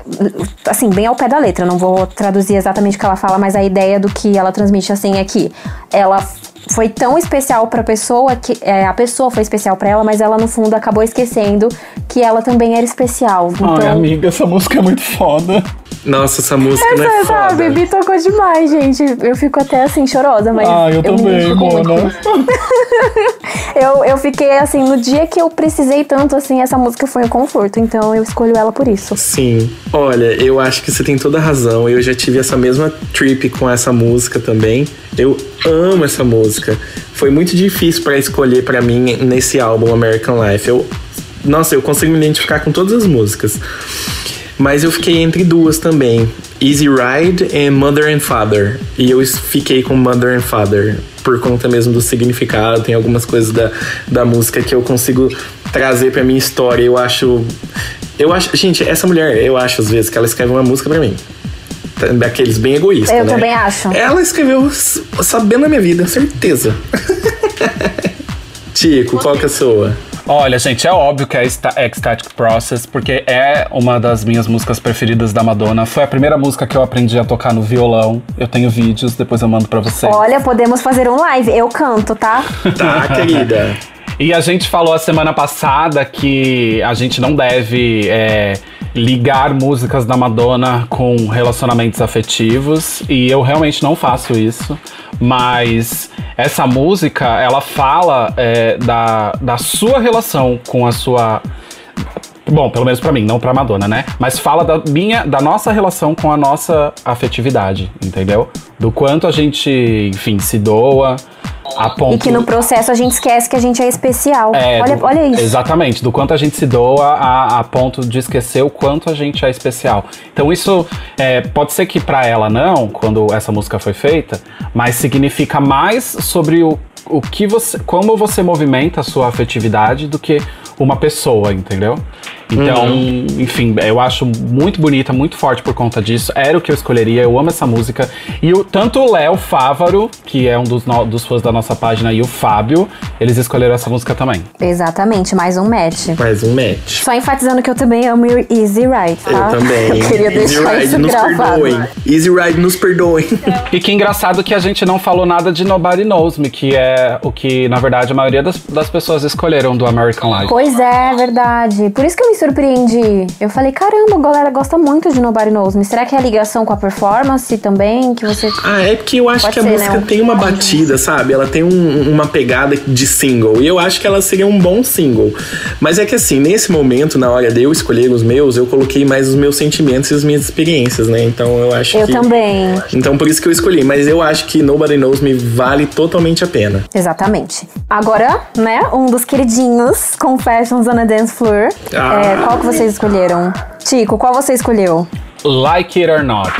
Assim, bem ao pé da letra, não vou traduzir exatamente o que ela fala, mas a ideia do que ela transmite assim é que ela foi tão especial pra pessoa que. É, a pessoa foi especial pra ela, mas ela no fundo acabou esquecendo que ela também era especial. Então, Ai, amiga, essa música é muito foda. Nossa, essa música não é essa, foda. sabe, me tocou demais, gente. Eu fico até assim, chorosa, mas. Ah, eu, me também, mano. Eu, eu fiquei assim, no dia que eu precisei tanto, assim, essa música foi um conforto. Então eu escolho ela por isso. Sim. Olha, eu acho que você tem toda a razão. Eu já tive essa mesma trip com essa música também. Eu amo essa música. Foi muito difícil pra escolher pra mim nesse álbum American Life. Eu, nossa, eu consigo me identificar com todas as músicas. Mas eu fiquei entre duas também. Easy Ride e Mother and Father. E eu fiquei com Mother and Father. Por conta mesmo do significado. Tem algumas coisas da, da música que eu consigo trazer pra minha história. Eu acho. Eu acho. Gente, essa mulher, eu acho às vezes que ela escreve uma música pra mim. Daqueles bem egoístas. Eu né? também acho. Ela escreveu sabendo a minha vida, certeza. Tico, qual que é a sua? Olha, gente, é óbvio que é Sta- Ecstatic Process, porque é uma das minhas músicas preferidas da Madonna. Foi a primeira música que eu aprendi a tocar no violão. Eu tenho vídeos, depois eu mando pra vocês. Olha, podemos fazer um live. Eu canto, tá? Tá, querida. E a gente falou a semana passada que a gente não deve é, ligar músicas da Madonna com relacionamentos afetivos. E eu realmente não faço isso. Mas essa música, ela fala é, da, da sua relação com a sua. Bom, pelo menos pra mim, não pra Madonna, né? Mas fala da minha, da nossa relação com a nossa afetividade, entendeu? Do quanto a gente, enfim, se doa ponto E que no processo a gente esquece que a gente é especial. é, olha, do- olha isso. Exatamente, do quanto a gente se doa a, a ponto de esquecer o quanto a gente é especial. Então isso é, pode ser que pra ela não, quando essa música foi feita, mas significa mais sobre o, o que você, como você movimenta a sua afetividade do que uma pessoa, entendeu? Então, enfim, eu acho muito bonita, muito forte por conta disso. Era o que eu escolheria, eu amo essa música. E o, tanto o Léo Fávaro, que é um dos, no- dos fãs da nossa página, e o Fábio, eles escolheram essa música também. Exatamente, mais um match. Mais um match. Só enfatizando que eu também amo Easy Ride, tá? Eu também. Eu queria Easy deixar Ride, isso nos gravado. perdoem. Easy Ride, nos perdoem. E que engraçado que a gente não falou nada de Nobody Knows Me, que é o que, na verdade, a maioria das, das pessoas escolheram do American Life. Pois é, verdade. Por isso que eu me surpreendi. Eu falei, caramba, a galera gosta muito de Nobody Knows Me. Será que é a ligação com a performance também? Que você. Ah, é porque eu acho Pode que a ser, música né? tem uma batida, sabe? Ela tem um- uma pegada de single. E eu acho que ela seria um bom single. Mas é que assim, nesse momento, na hora de eu escolher os meus, eu coloquei mais os meus sentimentos e as minhas experiências, né? Então eu acho Eu que. também. Então por isso que eu escolhi. Mas eu acho que Nobody Knows Me vale totalmente a pena. Exatamente. Agora, né, um dos queridinhos, Confessions on a Dance Floor. Ah. É, qual que vocês escolheram? Tico, qual você escolheu? Like It or Not.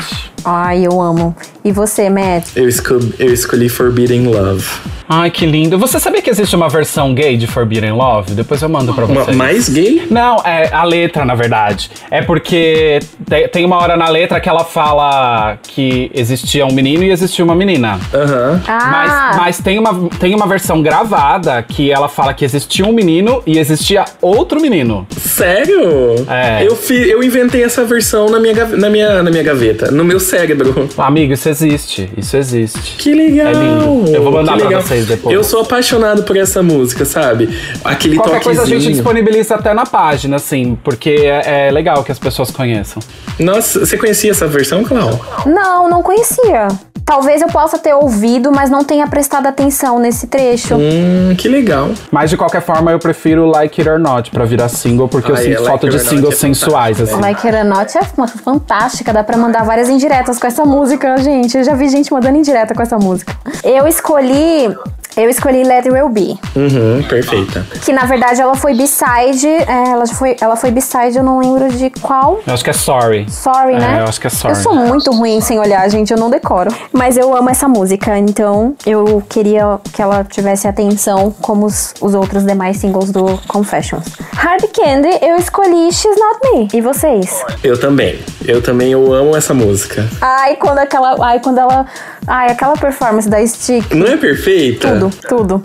Ai, eu amo. E você, Matt? Eu escolhi, eu escolhi Forbidden Love. Ai, que lindo. Você sabia que existe uma versão gay de Forbidden Love? Depois eu mando pra Ma- vocês. mais gay? Não, é a letra, na verdade. É porque te- tem uma hora na letra que ela fala que existia um menino e existia uma menina. Aham. Ah, Mas, mas tem, uma, tem uma versão gravada que ela fala que existia um menino e existia outro menino. Sério? É. Eu, fi, eu inventei essa versão na minha, na, minha, na minha gaveta, no meu cérebro. Amigo, isso existe. Isso existe. Que legal! É lindo. Eu vou mandar pra vocês depois. Eu sou apaixonado por essa música, sabe? Aquele Qualquer coisa a gente toquezinho. disponibiliza até na página, assim, porque é, é legal que as pessoas conheçam. Nossa, você conhecia essa versão, Clau? não, não conhecia. Talvez eu possa ter ouvido, mas não tenha prestado atenção nesse trecho. Hum, que legal. Mas de qualquer forma, eu prefiro Like It or Not pra virar single, porque eu Ai, sinto Like falta It de singles é fantástico, sensuais, assim. Like It or Not é uma fantástica, dá pra mandar várias indiretas com essa música, gente. Eu já vi gente mandando indireta com essa música. Eu escolhi. Eu escolhi Let It Will Be. Uhum, perfeita. Que na verdade ela foi B-side. é, ela, foi, ela foi B-side, eu não lembro de qual. Eu acho que é Sorry. Sorry, É, né? eu acho que é Sorry. Eu sou muito ruim sem olhar, gente, eu não decoro. Mas eu amo essa música, então eu queria que ela tivesse atenção como os, os outros demais singles do Confessions. Hard Candy, eu escolhi She's Not Me. E vocês? Eu também. Eu também eu amo essa música. Ai, quando aquela. Ai, quando ela. Ai, aquela performance da Stick. Não é perfeita? Tudo, tudo.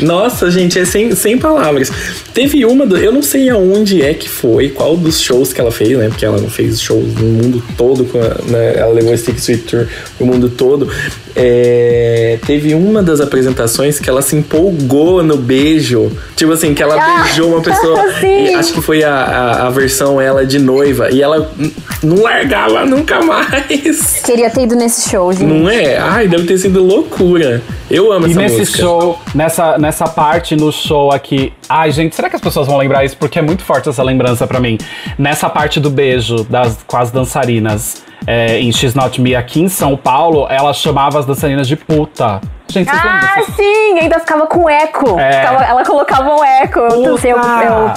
Nossa, gente, é sem, sem palavras. Teve uma, do- eu não sei aonde é que foi, qual dos shows que ela fez, né? Porque ela não fez shows no mundo todo, a- né? ela levou esse Stick Sweet Tour pro mundo todo. É, teve uma das apresentações que ela se empolgou no beijo. Tipo assim, que ela Ah, beijou uma pessoa. sim. e acho que foi a, a, a versão ela de noiva. E ela não largava nunca mais. Queria ter ido nesse show, gente. Não é? Ai, deve ter sido loucura. Eu amo E essa nesse música. show, nessa, nessa parte no show aqui. Ai, gente, será que as pessoas vão lembrar isso? Porque é muito forte essa lembrança pra mim. Nessa parte do beijo das, com as dançarinas é, em X Not Me aqui em São Paulo, ela chamava as dançarinas de puta. Gente, vocês Ah, dessa sim! Ainda ficava com eco. É. Ficava- ela colocava um eco. Eu, eu, eu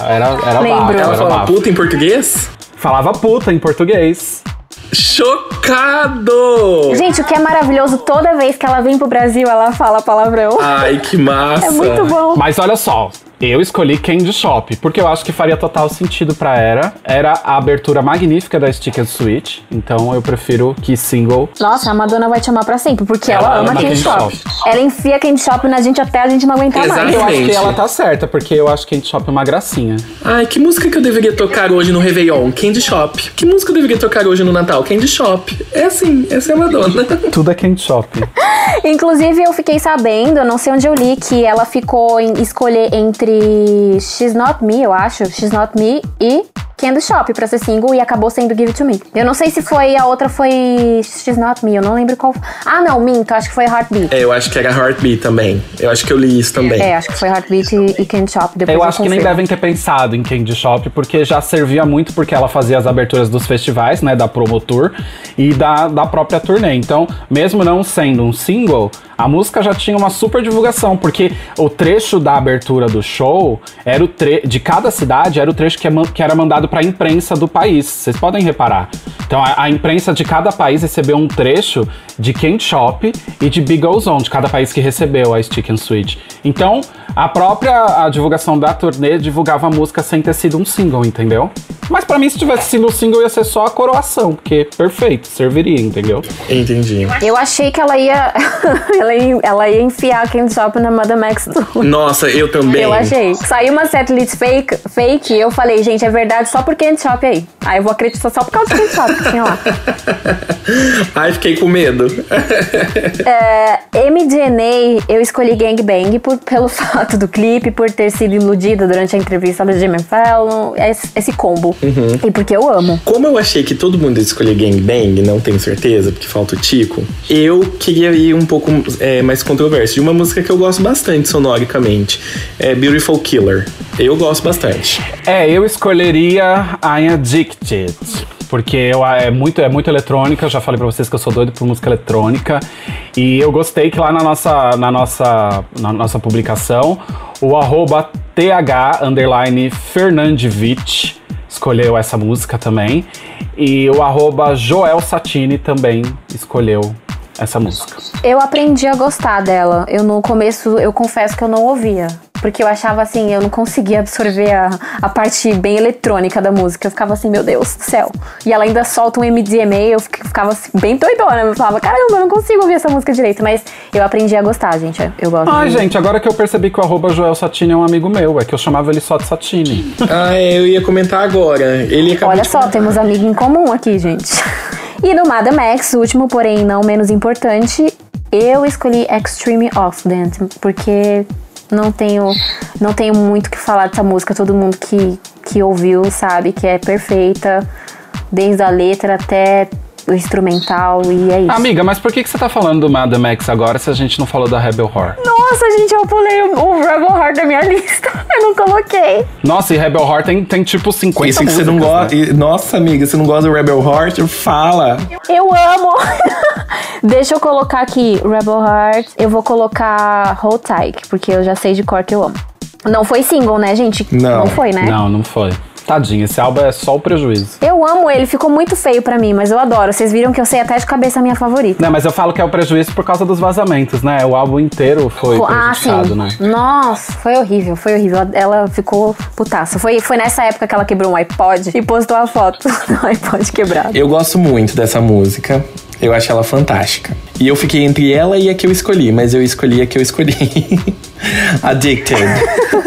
Era, era lembro. bafo, Ela era fala bafo. puta em português? Falava puta em português. Chocado! Gente, o que é maravilhoso, toda vez que ela vem pro Brasil, ela fala palavrão. Ai, que massa! é muito bom. Mas olha só, eu escolhi Candy Shop, porque eu acho que faria total sentido pra Era. Era a abertura magnífica da Stick and Switch, então eu prefiro que single. Nossa, a Madonna vai te amar pra sempre, porque ela, Ela ama ama Candy Candy Shop. Shop. Ela enfia Candy Shop na gente até a gente não aguentar Exato. mais. Eu acho que ela tá certa, porque eu acho Candy Shop é uma gracinha. Ai, que música que eu deveria tocar hoje no Réveillon? Candy Shop. Que música eu deveria tocar hoje no Natal? Candy Shop. É assim, essa é a Madonna. Tudo é Candy Shop. Inclusive, eu fiquei sabendo, eu não sei onde eu li, que ela ficou em escolher entre She's Not Me, eu acho, She's Not Me e Candy Shop pra ser single e acabou sendo Give It To Me. Eu não sei se foi, a outra foi She's Not Me, eu não lembro qual. Ah, não, minto, acho que foi Heartbeat. É, eu acho que era Heartbeat também. Eu acho que eu li isso também. É, acho que foi Heartbeat e, e Candy Shop. Depois Eu acho que nem devem ter pensado em Candy Shop, porque já servia muito porque ela fazia as aberturas dos festivais, né, da Promo Tour e da, da própria turnê. Então, mesmo não sendo um single, a música já tinha uma super divulgação, porque o trecho da abertura do show era o tre de cada cidade era o trecho que, é man- que era mandado para a imprensa do país. Vocês podem reparar. Então, a, a imprensa de cada país recebeu um trecho de Candy Shop e de Big Goes On, de cada país que recebeu a Stick and Switch. Então, a própria a divulgação da turnê divulgava a música sem ter sido um single, entendeu? Mas pra mim, se tivesse sido o single, ia ser só a coroação, porque perfeito, serviria, entendeu? Entendi. Eu achei que ela ia. ela, ia ela ia enfiar Can't Stop na Mother Max. Nossa, eu também. Eu achei. Saiu uma setlist fake, fake e eu falei, gente, é verdade só por Can't Stop aí. Aí eu vou acreditar só por causa do que tinha lá. Ai, fiquei com medo. é, MDNA, eu escolhi Gangbang por, pelo fato do clipe, por ter sido iludida durante a entrevista do Jimmy Fallon, esse, esse combo. Uhum. E porque eu amo. Como eu achei que todo mundo ia escolher Gangbang, não tenho certeza, porque falta o Tico, eu queria ir um pouco é, mais controverso, de uma música que eu gosto bastante sonoricamente. É Beautiful Killer. Eu gosto bastante. É, eu escolheria I'm Addicted. Porque eu, é, muito, é muito eletrônica, já falei pra vocês que eu sou doido por música eletrônica. E eu gostei que lá na nossa, na nossa, na nossa publicação, o arroba th underline escolheu essa música também. E o arroba Joel Satini também escolheu essa música. Eu aprendi a gostar dela. Eu no começo, eu confesso que eu não ouvia. Porque eu achava assim, eu não conseguia absorver a, a parte bem eletrônica da música. Eu ficava assim, meu Deus do céu. E ela ainda solta um MDMA, eu ficava assim, bem doidona. Eu falava, caramba, eu não consigo ouvir essa música direito. Mas eu aprendi a gostar, gente. Eu gosto. Ai, gente, agora que eu percebi que o arroba Joel Satini é um amigo meu, é que eu chamava ele só de Satini. ah, é, eu ia comentar agora. Ele Olha só, comentar. temos amigo em comum aqui, gente. E no Madam X, último, porém não menos importante, eu escolhi Extreme Occident, porque não tenho, não tenho muito o que falar dessa música. Todo mundo que, que ouviu sabe que é perfeita, desde a letra até o instrumental e é isso. Amiga, mas por que, que você tá falando do Madam X agora se a gente não falou da Rebel Heart? Nossa, gente, eu pulei o, o Rebel Heart da minha lista. Eu não coloquei. Nossa, e Rebel Heart tem, tem tipo 50 Isso que músicas, você não gosta. né? Nossa, amiga, você não gosta do Rebel Heart? Fala. Eu amo. Deixa eu colocar aqui Rebel Heart. Eu vou colocar Hold Tight, porque eu já sei de cor que eu amo. Não foi single, né, gente? Não. Não foi, né? Não, não foi. Tadinho, esse álbum é só o prejuízo. Eu amo ele, ficou muito feio pra mim, mas eu adoro. Vocês viram que eu sei até de cabeça a minha favorita. Não, mas eu falo que é o prejuízo por causa dos vazamentos, né? O álbum inteiro foi ah, sim. prejudicado, né? Nossa, foi horrível, foi horrível. Ela ficou putaça. Foi, foi nessa época que ela quebrou um iPod e postou a foto do iPod quebrado. Eu gosto muito dessa música. Eu acho ela fantástica. E eu fiquei entre ela e a que eu escolhi, mas eu escolhi a que eu escolhi. Addicted.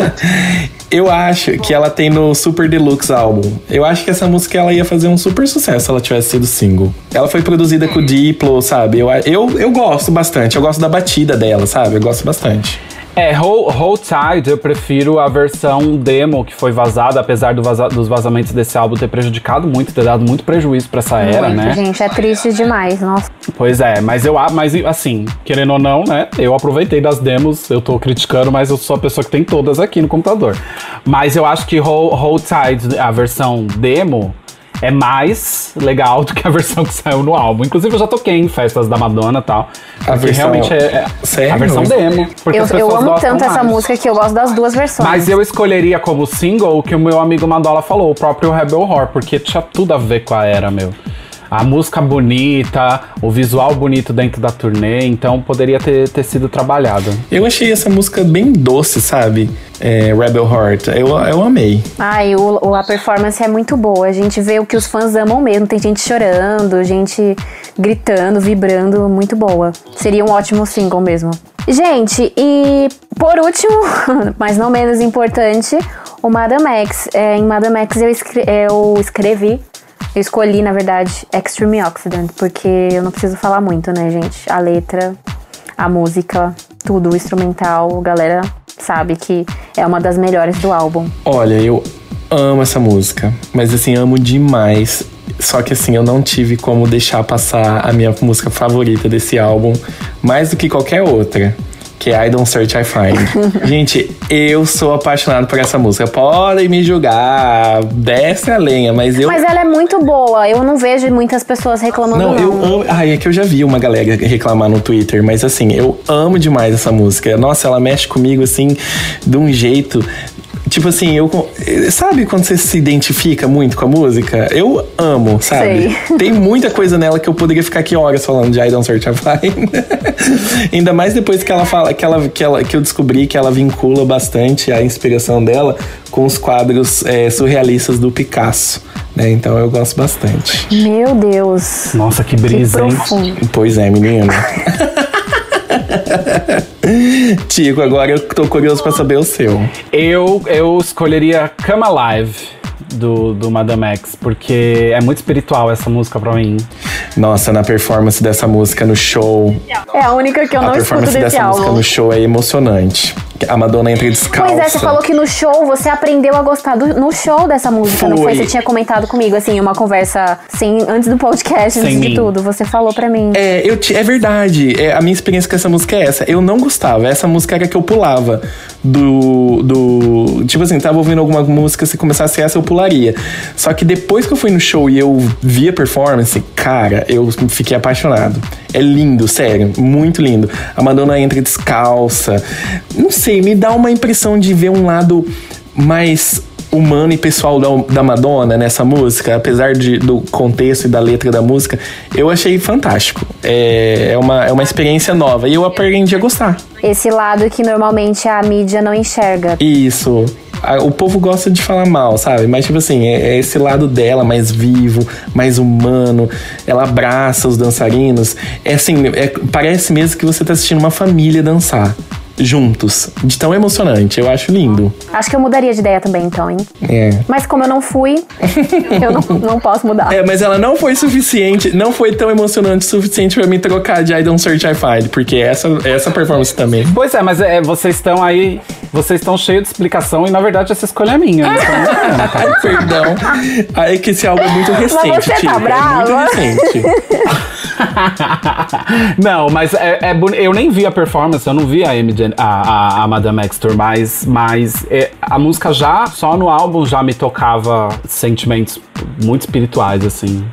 eu acho que ela tem no Super Deluxe álbum. Eu acho que essa música ela ia fazer um super sucesso se ela tivesse sido single. Ela foi produzida com o Diplo, sabe? Eu, eu, eu gosto bastante. Eu gosto da batida dela, sabe? Eu gosto bastante. É, Hold, Hold Tide, eu prefiro a versão demo que foi vazada, apesar do vaza, dos vazamentos desse álbum ter prejudicado muito, ter dado muito prejuízo pra essa era, muito, né? Gente, é triste demais, nossa. Pois é, mas eu mas assim, querendo ou não, né? Eu aproveitei das demos, eu tô criticando, mas eu sou a pessoa que tem todas aqui no computador. Mas eu acho que Hold, Hold Tide, a versão demo, é mais legal do que a versão que saiu no álbum. Inclusive, eu já toquei em festas da Madonna e tal. A versão... realmente é, é Sério? a versão demo. Porque Eu, as eu pessoas amo gostam tanto essa mais. música que eu gosto das duas versões. Mas eu escolheria como single o que o meu amigo Madola falou, o próprio Rebel Horror, porque tinha tudo a ver com a era, meu. A música bonita, o visual bonito dentro da turnê, então poderia ter, ter sido trabalhado. Eu achei essa música bem doce, sabe? É, Rebel Heart. Eu, eu amei. Ai, o, o- a performance é muito boa. A gente vê o que os fãs amam mesmo. Tem gente chorando, gente gritando, vibrando. Muito boa. Seria um ótimo single mesmo. Gente, e por último, mas não menos importante, o Madame X. É, em Madame X eu, escre- eu escrevi, eu escolhi, na verdade, Extreme Occident, porque eu não preciso falar muito, né, gente? A letra, a música, tudo, o instrumental, galera sabe que é uma das melhores do álbum. Olha, eu amo essa música, mas assim, amo demais. Só que assim, eu não tive como deixar passar a minha música favorita desse álbum, mais do que qualquer outra, que é I Don't Search, I Find. Gente, eu sou apaixonado por essa música. Podem me julgar, desce a lenha, mas eu. Mas ela é muito boa. Eu não vejo muitas pessoas reclamando. Não, Não, eu amo. Ai, é que eu já vi uma galera reclamar no Twitter, mas assim, eu amo demais essa música. Nossa, ela mexe comigo assim, de um jeito. Tipo assim, eu. Sabe quando você se identifica muito com a música? Eu amo, sabe? Sei. Tem muita coisa nela que eu poderia ficar aqui horas falando de I Don't Search I Find. Ainda mais depois que ela fala, que, ela, que, ela, que eu descobri que ela vincula bastante a inspiração dela com os quadros é, surrealistas do Picasso. Né? Então eu gosto bastante. Meu Deus. Nossa, que Que brisa, hein? profundo. Pois é, menino. Tico, agora eu tô curioso pra saber o seu. Eu, eu escolheria Come Alive do, do Madame X, porque é muito espiritual essa música pra mim. Nossa, na performance dessa música no show. É a única que eu a não escuto performance desse dessa música álbum. no show é emocionante. A Madonna entra descalça. Pois é, você falou que no show você aprendeu a gostar do, no show dessa música, não foi? Foi. Você tinha comentado comigo, assim, uma conversa sem, antes do podcast, Sem antes de mim. tudo. Você falou pra mim. É, eu é verdade. É, a minha experiência com essa música é essa. Eu não gostava. Essa música era que eu pulava. Do. do tipo assim, tava ouvindo alguma música, se começasse essa, eu pularia. Só que depois que eu fui no show e eu vi a performance, cara, eu fiquei apaixonado. É lindo, sério. Muito lindo. A Madonna entra descalça. Não sei, me dá uma impressão de ver um lado mais humano e pessoal da, da Madonna nessa música, apesar de, do contexto e da letra da música, eu achei fantástico. É, é, uma, é uma experiência nova e eu aprendi a gostar. Esse lado que normalmente a mídia não enxerga. Isso. O povo gosta de falar mal, sabe? Mas, tipo assim, é, é esse lado dela mais vivo, mais humano. Ela abraça os dançarinos. É assim, é- parece mesmo que você tá assistindo uma família dançar. Juntos. De tão emocionante. Eu acho lindo. Acho que eu mudaria de ideia também, então, hein? É. Mas como eu não fui, eu não, não posso mudar. É, mas ela não foi suficiente, não foi tão emocionante o suficiente pra mim trocar de I Don't Search I Find, porque essa, essa performance também. Pois é, mas é, vocês estão aí, vocês estão cheios de explicação e na verdade essa escolha é minha. né? Ai, perdão. Ai, que esse álbum é muito recente, você tá Tio. É brava? muito recente. não, mas é, é eu nem vi a performance, eu não vi a, MJ, a, a, a Madame X Tour, mas, mas é, a música já, só no álbum, já me tocava sentimentos muito espirituais, assim.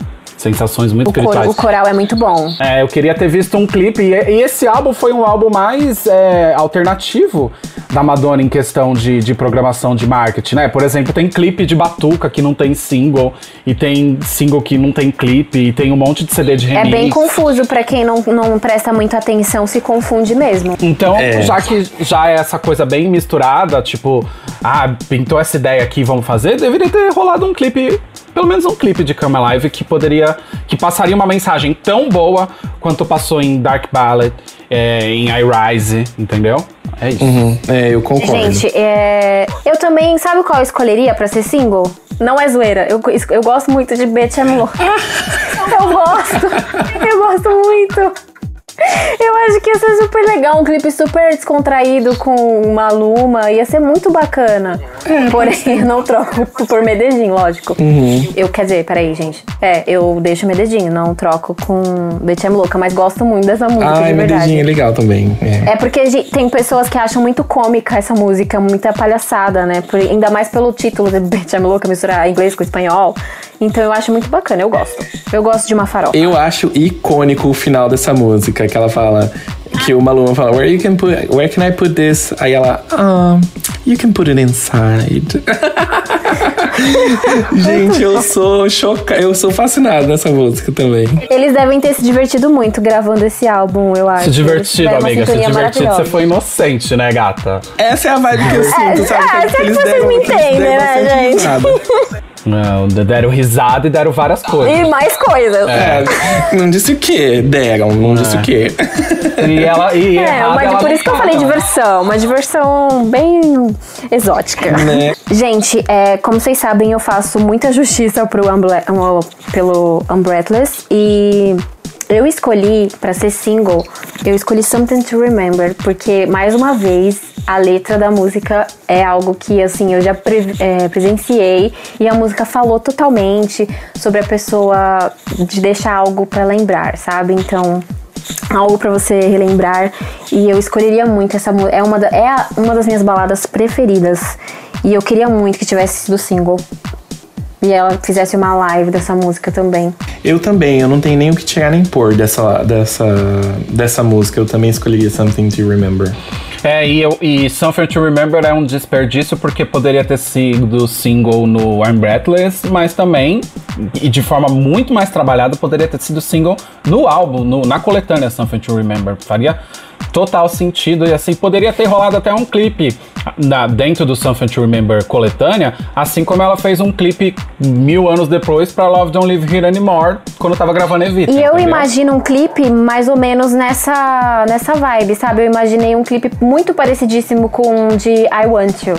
Sensações muito O, cor- espirituais. o coral é muito bom. É, eu queria ter visto um clipe. E, e esse álbum foi um álbum mais é, alternativo da Madonna em questão de, de programação de marketing, né? Por exemplo, tem clipe de Batuca que não tem single, e tem single que não tem clipe, e tem um monte de CD de É remix. bem confuso pra quem não, não presta muita atenção, se confunde mesmo. Então, É. já que já é essa coisa bem misturada, tipo, ah, pintou essa ideia aqui, vamos fazer, deveria ter rolado um clipe, pelo menos um clipe de Come Alive que poderia, que passaria uma mensagem tão boa quanto passou em Dark Ballet, é, em I Rise, entendeu? É isso. Uhum, É, eu concordo. Gente, é, eu também, sabe qual eu escolheria pra ser single? Não é zoeira, eu, eu gosto muito de Betty Low. Eu gosto, eu gosto muito. Eu acho que ia ser super legal, um clipe super descontraído com uma Luma, ia ser muito bacana. Porém, eu não troco por Medellín, lógico. Eu, quer dizer, peraí, gente. É, eu deixo Medellín, não troco com Betty I'm Louca, mas gosto muito dessa música, Ai, de verdade. Medellín é legal também. É. É porque gente, tem pessoas que acham muito cômica essa música, muita palhaçada, né? Por- ainda mais pelo título de Bitch I'm Louca, misturar inglês com espanhol. Então eu acho muito bacana, eu gosto. Eu gosto de uma farofa. Eu acho icônico o final dessa música, que ela fala. Que o Maluma fala, where, you can put, where can I put this? Aí ela, um, you can put it inside. Gente, eu sou chocado, eu sou fascinado nessa música também. Eles devem ter se divertido muito gravando esse álbum, eu acho. Se divertido, amiga, se divertido, você foi inocente, né, gata? Essa é a vibe que eu sinto, sabe? é, Que sei que eles vocês deram- me que entendem, né, gente? Não, deram risada e deram várias coisas. E mais coisas. É, não disse o que, deram, não disse o que. E ela. E É, errada, mas ela por isso que eu falei diversão. Uma diversão bem exótica. Né? Gente, é, como vocês sabem, eu faço muita justiça pro Umble um, pelo Umbrellas e eu escolhi pra ser single, eu escolhi Something to Remember, porque mais uma vez a letra da música é algo que assim eu já pre- é, presenciei e a música falou totalmente sobre a pessoa de deixar algo pra lembrar, sabe? Então algo pra você relembrar. E eu escolheria muito essa é uma da- é a- uma das minhas baladas preferidas. E eu queria muito que tivesse sido single. E ela fizesse uma live dessa música também Eu também, eu não tenho nem o que tirar nem pôr dessa, dessa, dessa música. Eu também escolheria Something to Remember. É, e, eu, e Something to Remember é um desperdício porque poderia ter sido single no I'm Breathless, mas também, e de forma muito mais trabalhada, poderia ter sido single no álbum, no, na coletânea Something to Remember. Faria total sentido e assim poderia ter rolado até um clipe na, dentro do Something to Remember coletânea, assim como ela fez um clipe mil anos depois para Love Don't Live Here Anymore quando tava gravando Evita. E eu entendeu? imagino um clipe mais ou menos nessa, nessa vibe, sabe? Eu imaginei um clipe muito parecidíssimo com o de I Want You.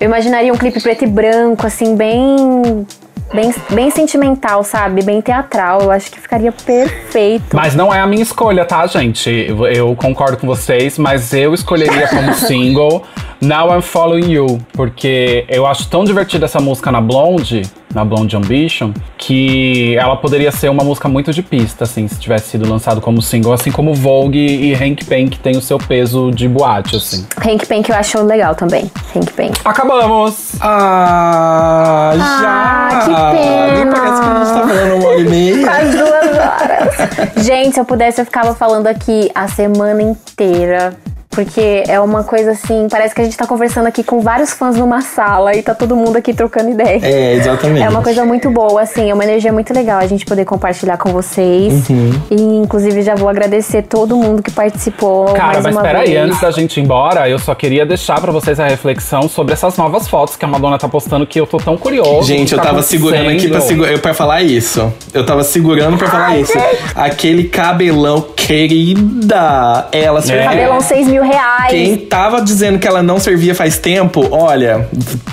Eu imaginaria um clipe preto e branco, assim, bem bem, bem sentimental, sabe? Bem teatral. Eu acho que ficaria perfeito. Mas não é a minha escolha, tá, gente? Eu, eu concordo com vocês, mas eu escolheria como single Now I'm Following You, porque eu acho tão divertida essa música na Blonde, na Blonde Ambition, que ela poderia ser uma música muito de pista, assim, se tivesse sido lançado como single, assim como Vogue e Hank Pank tem o seu peso de boate, assim. Hank Pank eu acho legal também. Hank Pank. Acabamos! Ah, já! Ah, que pena. Parece que a gente tá falando uma hora e meia. Duas horas. Gente, se eu pudesse, eu ficava falando aqui a semana inteira. Porque é uma coisa assim, parece que a gente tá conversando aqui com vários fãs numa sala e tá todo mundo aqui trocando ideia. É, exatamente. É uma coisa muito boa, assim, é uma energia muito legal a gente poder compartilhar com vocês. Uhum. E inclusive já vou agradecer todo mundo que participou. Cara, mais mas uma peraí, vez. antes da gente ir embora, eu só queria deixar pra vocês a reflexão sobre essas novas fotos que a Madonna tá postando que eu tô tão curioso. Gente, eu que tá tava segurando aqui pra, segu- pra falar isso. Eu tava segurando pra falar isso. Aquele cabelão, querida. Ela servia. Cabelão 6 mil reais. Quem tava dizendo que ela não servia faz tempo, olha,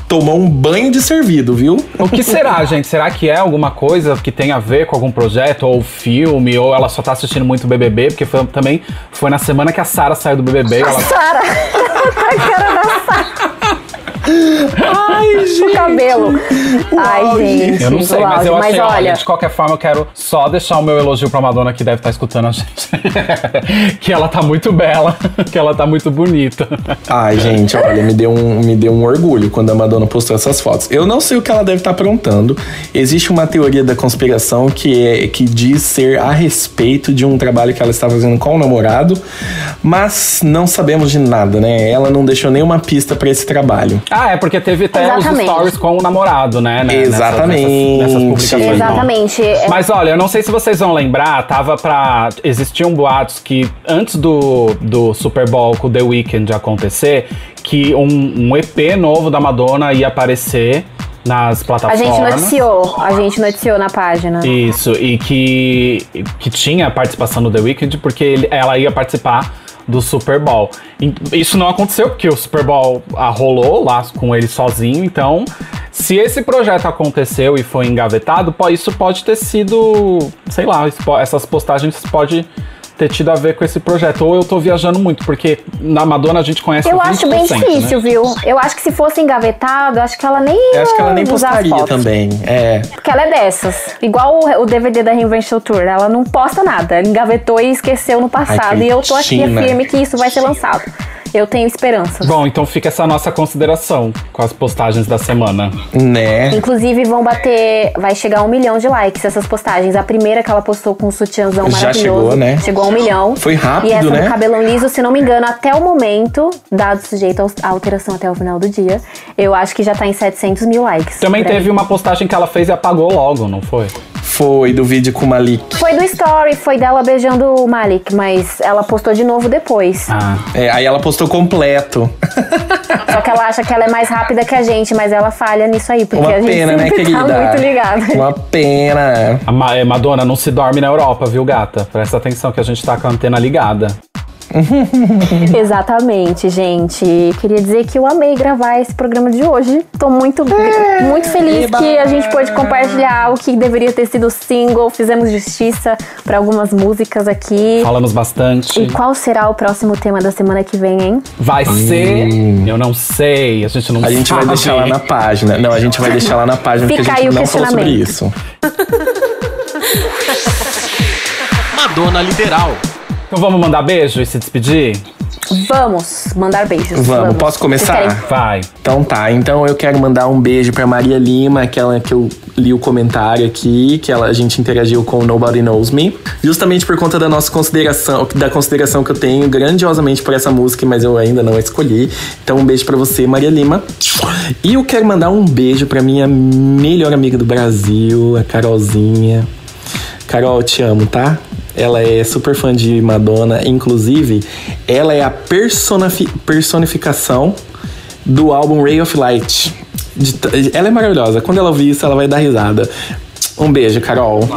tomou um banho de servido, viu? O que será, gente? Será que é alguma coisa que tem a ver com algum projeto, ou filme, ou ela só tá assistindo muito BBB? Porque foi, também foi na semana que a Sarah saiu do BBB. Ela Sara! a cara da Sara. Ai, gente. O cabelo. Ai, gente. Eu não sei, mas eu achei, olha, olha, de qualquer forma, eu quero só deixar o meu elogio pra Madonna, que deve estar escutando a gente. que ela tá muito bela, que ela tá muito bonita. Ai, gente, olha, me deu, um, me deu um orgulho quando a Madonna postou essas fotos. Eu não sei o que ela deve estar aprontando. Existe uma teoria da conspiração que, é, que diz ser a respeito de um trabalho que ela está fazendo com o namorado, mas não sabemos de nada, né? Ela não deixou nenhuma pista pra esse trabalho. Ah, é porque teve até Exatamente. os stories com o namorado, né? né, Exatamente. Nessas, nessas publicações. Exatamente. É- Mas olha, eu não sei se vocês vão lembrar, tava pra. Existiam boatos que antes do, do Super Bowl com o The Weeknd acontecer, que um, um EP novo da Madonna ia aparecer nas A plataformas. gente noticiou, a gente noticiou na página. Isso, e que, que tinha participação do The Weeknd, porque ele- ela ia participar do Super Bowl. Isso não aconteceu, porque o Super Bowl ah, rolou lá com ele sozinho, então. Se esse projeto aconteceu e foi engavetado, isso pode ter sido, sei lá, essas postagens pode ter tido a ver com esse projeto. Ou eu tô viajando muito, porque na Madonna a gente conhece Eu acho bem 20%, difícil, né? viu? Eu acho que se fosse engavetado, acho que ela nem Eu acho que ela nem postaria fotos. também. É. Porque ela é dessas. Igual o, o DVD da Reinvention Tour. Ela não posta nada. Ela engavetou e esqueceu no passado. Ai, e eu tô aqui firme que isso vai ser lançado. Eu tenho esperanças. Bom, então fica essa nossa consideração com as postagens da semana. Né? Inclusive, vão bater. Vai chegar a um milhão de likes essas postagens. A primeira que ela postou com o sutiãzão Já maravilhoso. chegou, né? Chegou a um milhão. Foi rápido, E essa né? do cabelão liso, se não me engano, até o momento, dado sujeito à alteração até o final do dia, eu acho que já tá em 700 mil likes. Também por aí. teve uma postagem que ela fez e apagou logo, não foi? Foi do vídeo com o Malik. Foi do story, foi dela beijando o Malik, mas ela postou de novo depois. Ah. É, aí ela postou completo. Só que ela acha que ela é mais rápida que a gente, mas ela falha nisso aí, porque Uma a gente pena, né, querida? tá muito ligada. Uma pena. A Ma- é, Madonna não se dorme na Europa, viu, gata? Presta atenção que a gente tá com a antena ligada. Exatamente, gente. Queria dizer que eu amei gravar esse programa de hoje. Tô muito, muito feliz que a gente pôde compartilhar o que deveria ter sido single. Fizemos justiça pra algumas músicas aqui. Falamos bastante. E qual será o próximo tema da semana que vem, hein? Vai ser. Eu não sei. A gente não A gente vai deixar lá na página. Não, a gente vai deixar lá na página porque Fica a aí gente o não falou sobre questionamento. isso. Madonna Literal. Então vamos mandar beijo e se despedir? Vamos! vamos mandar beijos. Vamos, posso começar? Vai. Então tá, então eu quero mandar um beijo pra Maria Lima, aquela que eu li o comentário aqui, que ela, a gente interagiu com Nobody Knows Me, justamente por conta da nossa consideração, da consideração que eu tenho grandiosamente por essa música, mas eu ainda não a escolhi. Então um beijo pra você, Maria Lima. E eu quero mandar um beijo pra minha melhor amiga do Brasil, a Carolzinha. Carol, eu te amo, tá? Ela é super fã de Madonna, inclusive, ela é a personificação do álbum Ray of Light. Ela é maravilhosa. Quando ela ouvir isso, ela vai dar risada. Um beijo, Carol.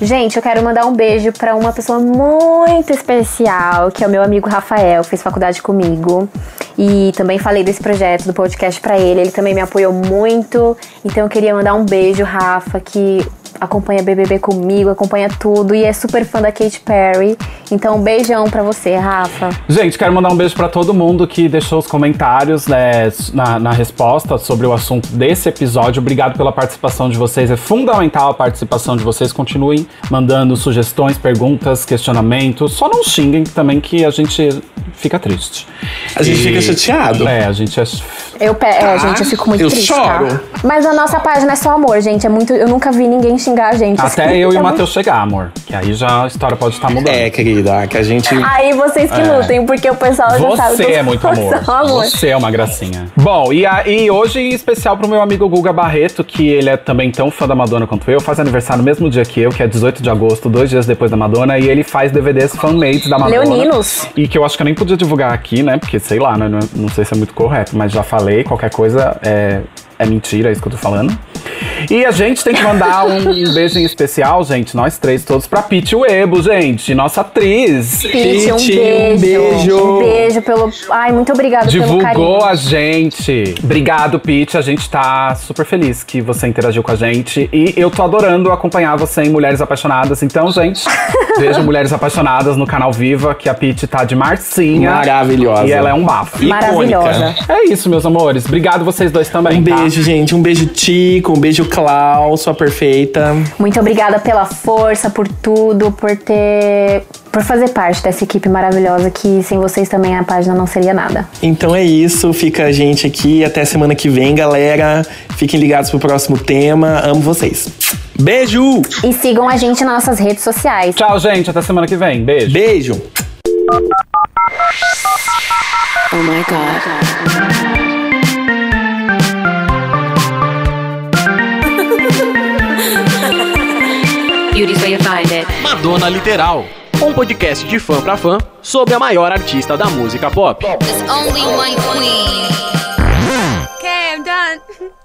Gente, eu quero mandar um beijo pra uma pessoa muito especial, que é o meu amigo Rafael, fez faculdade comigo. E também falei desse projeto do podcast pra ele, ele também me apoiou muito. Então eu queria mandar um beijo, Rafa, que acompanha BBB comigo, acompanha tudo e é super fã da Katy Perry. Então um beijão pra você, Rafa. Gente, quero mandar um beijo pra todo mundo que deixou os comentários né, na, na resposta sobre o assunto desse episódio. Obrigado pela participação de vocês. É fundamental a participação de vocês. Continuem mandando sugestões, perguntas, questionamentos. Só não xinguem também que a gente fica triste. A gente fica chateado. É, a gente é. Eu, pe- é, gente, eu fico muito eu triste, choro. tá? Mas a nossa página é só amor, gente. É muito. Eu nunca vi ninguém xingar a gente. Até assim. eu e É o muito- Matheus chegar, amor. Que aí já a história pode estar mudando. É, querida, que a gente. Aí vocês que É. lutem, porque o pessoal já sabe. Você que eu é muito amor. amor. Você é uma gracinha. Bom, e, a, e hoje em especial pro meu amigo Guga Barreto, que ele é também tão fã da Madonna quanto eu, faz aniversário no mesmo dia que eu, que é 18 de agosto, dois dias depois da Madonna, e ele faz DVDs fan-made da Madonna. Leoninos. E que eu acho que eu nem podia divulgar aqui, né? Porque sei lá, né? Não, não sei se é muito correto, mas já falei, qualquer coisa é, é mentira, é isso que eu tô falando. E a gente tem que mandar um, beijo em especial, gente, nós três todos, pra Pete Webo, gente, nossa atriz. Pete, um beijo. um beijo. Um beijo pelo. Ai, muito obrigada pelo carinho. Divulgou a gente. Obrigado, Pete. A gente tá super feliz que você interagiu com a gente. E eu tô adorando acompanhar você em Mulheres Apaixonadas. Então, gente, vejam Mulheres Apaixonadas no canal Viva, que a Pete tá de Marcinha. Maravilhosa. E ela é um bafo. Maravilhosa. É isso, meus amores. Obrigado vocês dois também. Um tá? beijo, gente. Um beijo, Tico. Um beijo, Clau, sua perfeita. Muito obrigada pela força, por tudo, por ter. por fazer parte dessa equipe maravilhosa que sem vocês também a página não seria nada. Então é isso. Fica a gente aqui. Até semana que vem, galera. Fiquem ligados pro próximo tema. Amo vocês. Beijo! E sigam a gente nas nossas redes sociais. Tchau, gente. Até semana que vem. Beijo. Beijo! Oh my god. Madonna Literal, um podcast de fã pra fã sobre a maior artista da música pop. There's only one queen. Okay, I'm done.